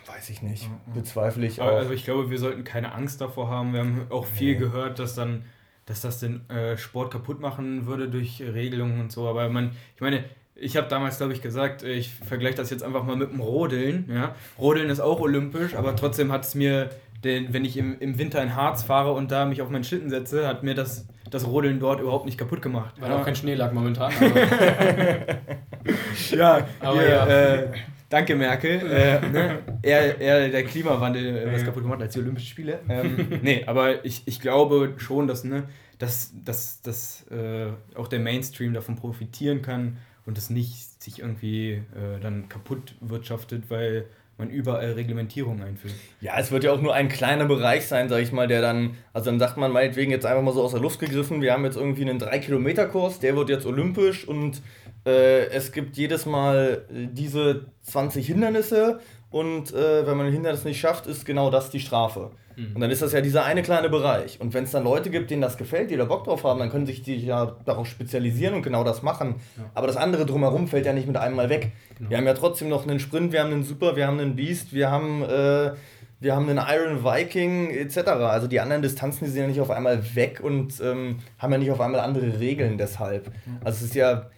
weiß ich nicht. Bezweifle ich auch. Also ich glaube, wir sollten keine Angst davor haben. Wir haben auch viel gehört, dass dann dass das den äh, Sport kaputt machen würde durch Regelungen und so. Aber man, ich meine, ich habe damals, glaube ich, gesagt, äh, ich vergleiche das jetzt einfach mal mit dem Rodeln. Ja? Rodeln ist auch olympisch, aber trotzdem hat es mir, den, wenn ich im, im Winter in Harz fahre und da mich auf meinen Schlitten setze, hat mir das, das Rodeln dort überhaupt nicht kaputt gemacht. Weil ja. auch kein Schnee lag momentan. ja, aber ja. Äh, Danke, Merkel. Äh, ne? eher, eher der Klimawandel äh, was kaputt gemacht als die Olympischen Spiele. Ähm, nee, aber ich, ich glaube schon, dass, ne, dass, dass, dass äh, auch der Mainstream davon profitieren kann und es nicht sich irgendwie äh, dann kaputt wirtschaftet, weil man überall Reglementierungen einführt. Ja, es wird ja auch nur ein kleiner Bereich sein, sag ich mal, der dann, also dann sagt man meinetwegen jetzt einfach mal so aus der Luft gegriffen, wir haben jetzt irgendwie einen 3-Kilometer-Kurs, der wird jetzt olympisch und äh, es gibt jedes Mal diese 20 Hindernisse und äh, wenn man ein Hindernis nicht schafft, ist genau das die Strafe. Mhm. Und dann ist das ja dieser eine kleine Bereich. Und wenn es dann Leute gibt, denen das gefällt, die da Bock drauf haben, dann können sich die ja darauf spezialisieren und genau das machen. Ja. Aber das andere drumherum fällt ja nicht mit einem Mal weg. Genau. Wir haben ja trotzdem noch einen Sprint, wir haben einen Super, wir haben einen Beast, wir haben, äh, wir haben einen Iron Viking etc. Also die anderen Distanzen, die sind ja nicht auf einmal weg und ähm, haben ja nicht auf einmal andere Regeln deshalb. Also es ist ja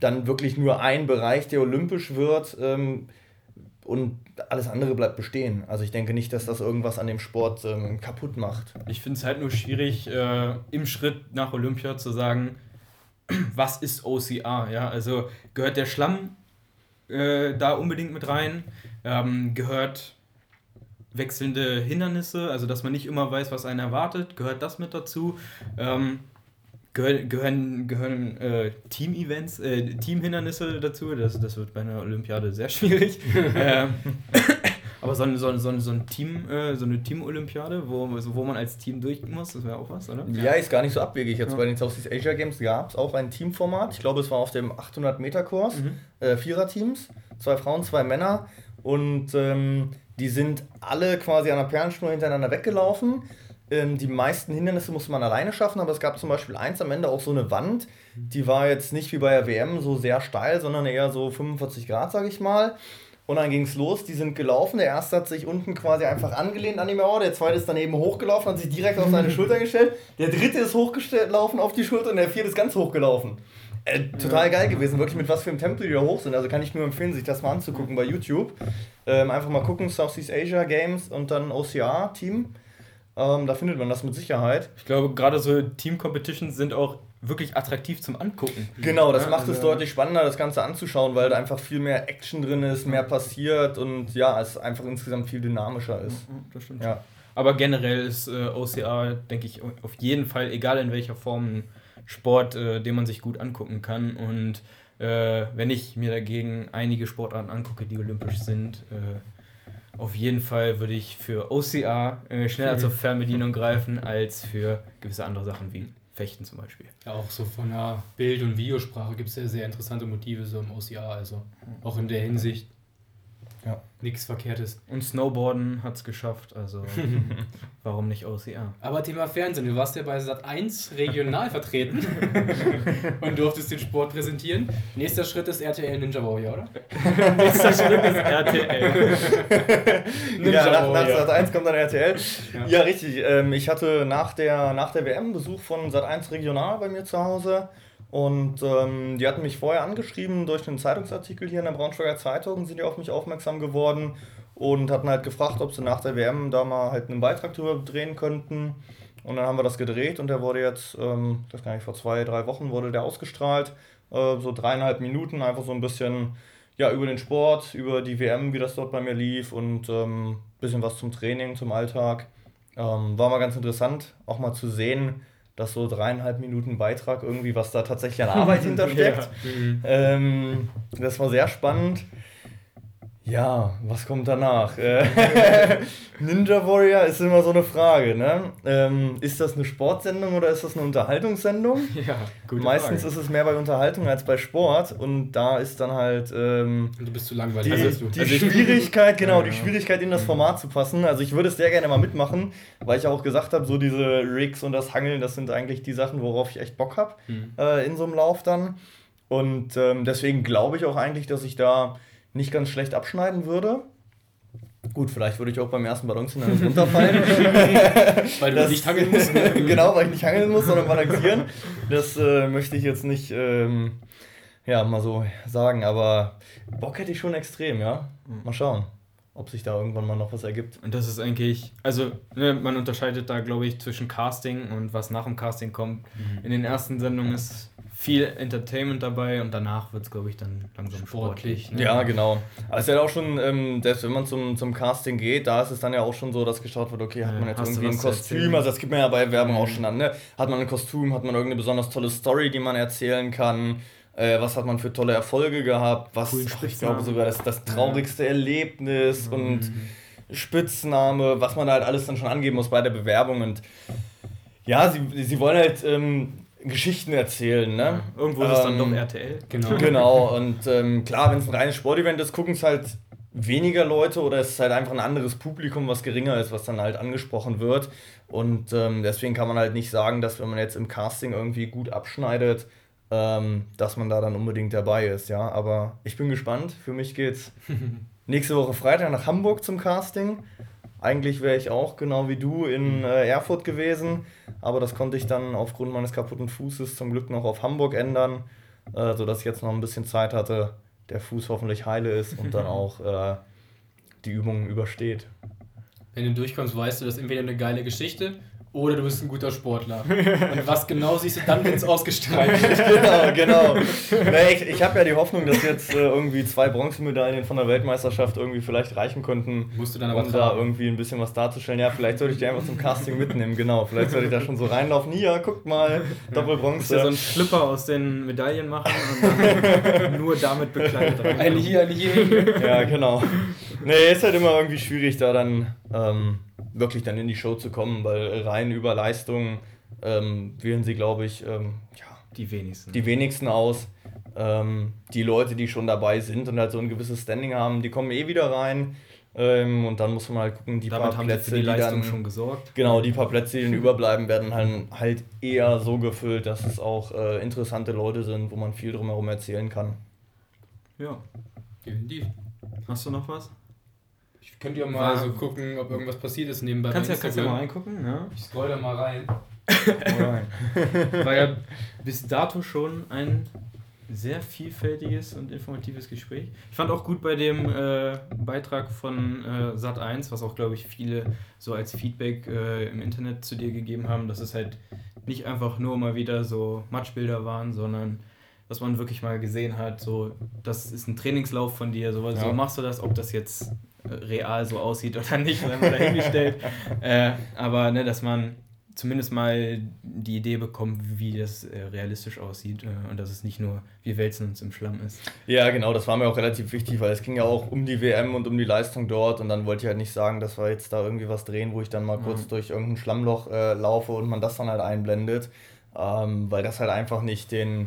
dann wirklich nur ein Bereich, der olympisch wird ähm, und alles andere bleibt bestehen. Also ich denke nicht, dass das irgendwas an dem Sport ähm, kaputt macht. Ich finde es halt nur schwierig, äh, im Schritt nach Olympia zu sagen, was ist OCR? Ja, also gehört der Schlamm äh, da unbedingt mit rein? Ähm, gehört wechselnde Hindernisse, also dass man nicht immer weiß, was einen erwartet, gehört das mit dazu? Ähm, gehören gehören, gehören äh, Team-Events, äh, Team-Hindernisse dazu? Das, das wird bei einer Olympiade sehr schwierig. ähm, aber so, ein, so, ein, so, ein, so ein Team, äh, so eine Team-Olympiade, wo, wo man als Team durch muss, das wäre auch was, oder? Ja, ist gar nicht so abwegig. Jetzt ja. bei den Southeast Asia Games gab es auch ein Teamformat. Ich glaube, es war auf dem 800-Meter-Kurs. Mhm. Äh, Vierer-Teams, zwei Frauen, zwei Männer. Und ähm, die sind alle quasi an der Perlenschnur hintereinander weggelaufen. Ähm, die meisten Hindernisse musste man alleine schaffen, aber es gab zum Beispiel eins am Ende auch so eine Wand, die war jetzt nicht wie bei der WM so sehr steil, sondern eher so 45 Grad, sag ich mal. Und dann ging es los, die sind gelaufen. Der erste hat sich unten quasi einfach angelehnt an die Mauer, der zweite ist daneben hochgelaufen, hat sich direkt auf seine Schulter gestellt. Der dritte ist hochgelaufen auf die Schulter und der vierte ist ganz hochgelaufen. Äh, total ja. geil gewesen, wirklich mit was für einem Tempo die da hoch sind. Also kann ich nur empfehlen, sich das mal anzugucken bei YouTube. Ähm, einfach mal gucken, Southeast Asia Games und dann OCR-Team. Ähm, da findet man das mit Sicherheit. Ich glaube, gerade so Team-Competitions sind auch wirklich attraktiv zum Angucken. Genau, das ja, macht also es deutlich spannender, das Ganze anzuschauen, weil da einfach viel mehr Action drin ist, mehr passiert und ja, es einfach insgesamt viel dynamischer ist. Das stimmt. Ja. Aber generell ist äh, OCR, denke ich, auf jeden Fall, egal in welcher Form, ein Sport, äh, den man sich gut angucken kann. Und äh, wenn ich mir dagegen einige Sportarten angucke, die olympisch sind, äh, auf jeden Fall würde ich für OCR äh, schneller zur Fernbedienung greifen als für gewisse andere Sachen wie Fechten zum Beispiel. Ja, auch so von der Bild- und Videosprache gibt es ja sehr interessante Motive so im OCR, also auch in der Hinsicht ja. Nichts Verkehrtes. Und Snowboarden hat es geschafft, also warum nicht OCR? Aber Thema Fernsehen, du warst ja bei Sat 1 regional vertreten und durftest den Sport präsentieren. Nächster Schritt ist RTL Ninja Warrior, oder? Nächster Schritt ist RTL. Ninja ja, nach, nach, Sat 1 kommt dann RTL. Ja, ja richtig. Ähm, ich hatte nach der, nach der WM Besuch von Sat 1 regional bei mir zu Hause. Und ähm, die hatten mich vorher angeschrieben durch einen Zeitungsartikel hier in der Braunschweiger Zeitung, sind die auf mich aufmerksam geworden und hatten halt gefragt, ob sie nach der WM da mal halt einen Beitrag drüber drehen könnten. Und dann haben wir das gedreht und der wurde jetzt, ähm, das kann ich vor zwei, drei Wochen wurde der ausgestrahlt. Äh, so dreieinhalb Minuten, einfach so ein bisschen ja, über den Sport, über die WM, wie das dort bei mir lief und ein ähm, bisschen was zum Training, zum Alltag. Ähm, war mal ganz interessant, auch mal zu sehen, dass so dreieinhalb Minuten Beitrag irgendwie, was da tatsächlich an Arbeit hintersteckt. Ja. Mhm. Ähm, das war sehr spannend. Ja, was kommt danach? Äh, Ninja Warrior ist immer so eine Frage, ne? Ähm, ist das eine Sportsendung oder ist das eine Unterhaltungssendung? Ja, gute Meistens Frage. ist es mehr bei Unterhaltung als bei Sport und da ist dann halt. Ähm, du bist zu langweilig. Die, also, die also Schwierigkeit, genau, die Schwierigkeit in das Format zu passen. Also ich würde es sehr gerne mal mitmachen, weil ich auch gesagt habe, so diese Rigs und das Hangeln, das sind eigentlich die Sachen, worauf ich echt Bock habe mhm. äh, in so einem Lauf dann. Und ähm, deswegen glaube ich auch eigentlich, dass ich da nicht ganz schlecht abschneiden würde. Gut, vielleicht würde ich auch beim ersten Balancieren dann runterfallen. weil du das, nicht hangeln musst. Genau, weil ich nicht hangeln muss, sondern balancieren. Das äh, möchte ich jetzt nicht ähm, ja, mal so sagen, aber Bock hätte ich schon extrem, ja. Mal schauen, ob sich da irgendwann mal noch was ergibt. Und das ist eigentlich, also ne, man unterscheidet da, glaube ich, zwischen Casting und was nach dem Casting kommt. Mhm. In den ersten Sendungen ist viel Entertainment dabei und danach wird es, glaube ich, dann langsam sportlich. sportlich ne? Ja, genau. Ist ja auch schon, ähm, selbst wenn man zum, zum Casting geht, da ist es dann ja auch schon so, dass geschaut wird, okay, hat man jetzt irgendwie ein Kostüm, also das gibt man ja bei Werbung mhm. auch schon an, ne? Hat man ein Kostüm, hat man irgendeine besonders tolle Story, die man erzählen kann? Äh, was hat man für tolle Erfolge gehabt? Was, ach, ich glaube sogar, das, das traurigste ja. Erlebnis mhm. und Spitzname, was man da halt alles dann schon angeben muss bei der Bewerbung und ja, sie, sie wollen halt ähm, Geschichten erzählen, ne? Ja, irgendwo ist es dann doch ähm, RTL. Genau. Genau, und ähm, klar, wenn es ein reines Sportevent ist, gucken es halt weniger Leute oder es ist halt einfach ein anderes Publikum, was geringer ist, was dann halt angesprochen wird. Und ähm, deswegen kann man halt nicht sagen, dass wenn man jetzt im Casting irgendwie gut abschneidet, ähm, dass man da dann unbedingt dabei ist, ja. Aber ich bin gespannt. Für mich geht's nächste Woche Freitag nach Hamburg zum Casting. Eigentlich wäre ich auch genau wie du in äh, Erfurt gewesen, aber das konnte ich dann aufgrund meines kaputten Fußes zum Glück noch auf Hamburg ändern, äh, sodass ich jetzt noch ein bisschen Zeit hatte, der Fuß hoffentlich heile ist und dann auch äh, die Übung übersteht. Wenn du durchkommst, weißt du, dass entweder eine geile Geschichte oder du bist ein guter Sportler. Und was genau siehst du dann, wenn es ausgestrahlt wird? genau, genau. Nee, ich ich habe ja die Hoffnung, dass jetzt äh, irgendwie zwei Bronzemedaillen von der Weltmeisterschaft irgendwie vielleicht reichen könnten, Musst du dann aber um da irgendwie ein bisschen was darzustellen. Ja, vielleicht sollte ich die einfach zum Casting mitnehmen, genau. Vielleicht sollte ich da schon so reinlaufen. Hier, guckt mal, Musst ja so Doppelbronze. einen Schlipper aus den Medaillen machen und dann nur damit bekleidet rein. Eine hier, eine hier. Ja, genau. Nee, ist halt immer irgendwie schwierig, da dann ähm, wirklich dann in die Show zu kommen, weil rein über Leistung ähm, wählen sie, glaube ich, ähm, ja, Die wenigsten. die wenigsten aus. Ähm, die Leute, die schon dabei sind und halt so ein gewisses Standing haben, die kommen eh wieder rein. Ähm, und dann muss man halt gucken, die Damit paar Plätze, für die die Leistung dann, schon gesorgt. Genau, die paar Plätze, die dann überbleiben, werden halt, halt eher so gefüllt, dass es auch äh, interessante Leute sind, wo man viel drumherum erzählen kann. Ja. Definitiv. Hast du noch was? Könnte ja mal so gucken, ob irgendwas passiert ist nebenbei. Kannst ja, kannst ja Instagram. mal reingucken, ja. Ich scroll da mal rein. War ja bis dato schon ein sehr vielfältiges und informatives Gespräch. Ich fand auch gut bei dem äh, Beitrag von äh, Sat1, was auch, glaube ich, viele so als Feedback äh, im Internet zu dir gegeben haben, dass es halt nicht einfach nur mal wieder so Matchbilder waren, sondern dass man wirklich mal gesehen hat, so, das ist ein Trainingslauf von dir, so, so Ja. machst du das, ob das jetzt real so aussieht oder nicht, sei mal dahingestellt. äh, aber ne, dass man zumindest mal die Idee bekommt, wie das äh, realistisch aussieht äh, und dass es nicht nur wir wälzen uns im Schlamm ist. Ja, genau, das war mir auch relativ wichtig, weil es ging ja auch um die WM und um die Leistung dort und dann wollte ich halt nicht sagen, dass wir jetzt da irgendwie was drehen, wo ich dann mal kurz Mhm. durch irgendein Schlammloch äh, laufe und man das dann halt einblendet, ähm, weil das halt einfach nicht den,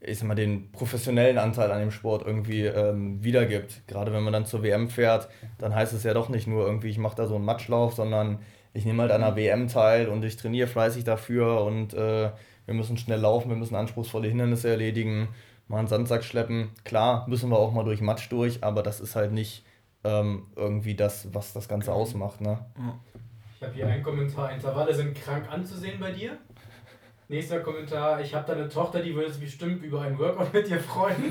ich sag mal, den professionellen Anteil an dem Sport irgendwie ähm, wiedergibt. Gerade wenn man dann zur WM fährt, dann heißt es ja doch nicht nur irgendwie, ich mache da so einen Matschlauf, sondern ich nehme halt an einer WM teil und ich trainiere fleißig dafür und äh, wir müssen schnell laufen, wir müssen anspruchsvolle Hindernisse erledigen, mal einen Sandsack schleppen. Klar, müssen wir auch mal durch Matsch durch, aber das ist halt nicht ähm, irgendwie das, was das Ganze ausmacht. Ne? Ich habe hier einen Kommentar. Intervalle sind krank anzusehen bei dir. Nächster Kommentar. Ich habe da eine Tochter, die würde sich bestimmt über ein Workout mit dir freuen.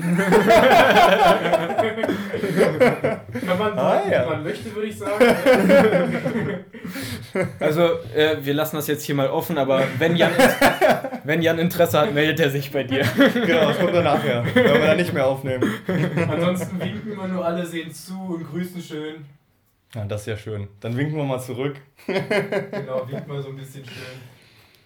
Kann man Ah, sagen, ja. man möchte, würde ich sagen. Also, äh, wir lassen das jetzt hier mal offen, aber wenn Jan, wenn Jan Interesse hat, meldet er sich bei dir. Genau, das kommt dann nachher, wenn wir dann nicht mehr aufnehmen. Ansonsten winken immer nur alle, sehen zu und grüßen schön. Ja, das ist ja schön. Dann winken wir mal zurück. Genau, winkt mal so ein bisschen schön.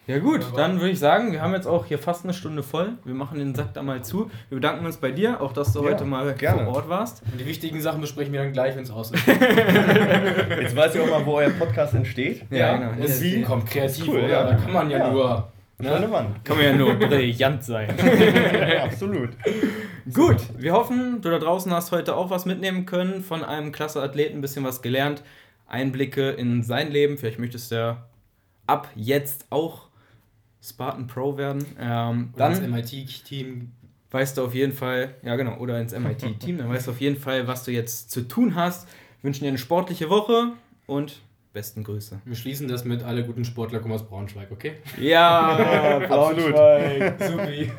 Ja gut, dann würde ich sagen, wir haben jetzt auch hier fast eine Stunde voll. Wir machen den Sack da mal zu. Wir bedanken uns bei dir, auch dass du Ja, heute mal gerne. vor Ort warst. Und die wichtigen Sachen besprechen wir dann gleich, wenn es aus ist. Jetzt weiß ich auch mal, wo euer Podcast entsteht. Ja, genau. Das Wie? kommt kreativ, Cool, oder? ja. Da kann man ja, Ja. nur. Ne? Wand. Kann man ja nur brillant sein. Ja, absolut. Gut, wir hoffen, du da draußen hast heute auch was mitnehmen können, von einem klasse Athleten ein bisschen was gelernt, Einblicke in sein Leben. Vielleicht möchtest du ja ab jetzt auch Spartan Pro werden. Ähm, Dann dann MIT-Team. weißt du auf jeden Fall, ja genau, oder ins MIT-Team, dann weißt du auf jeden Fall, was du jetzt zu tun hast. Wünschen dir eine sportliche Woche und besten Grüße. Wir schließen das mit alle guten Sportler kommen aus Braunschweig, okay? Ja, Absolut. Braunschweig. Supi.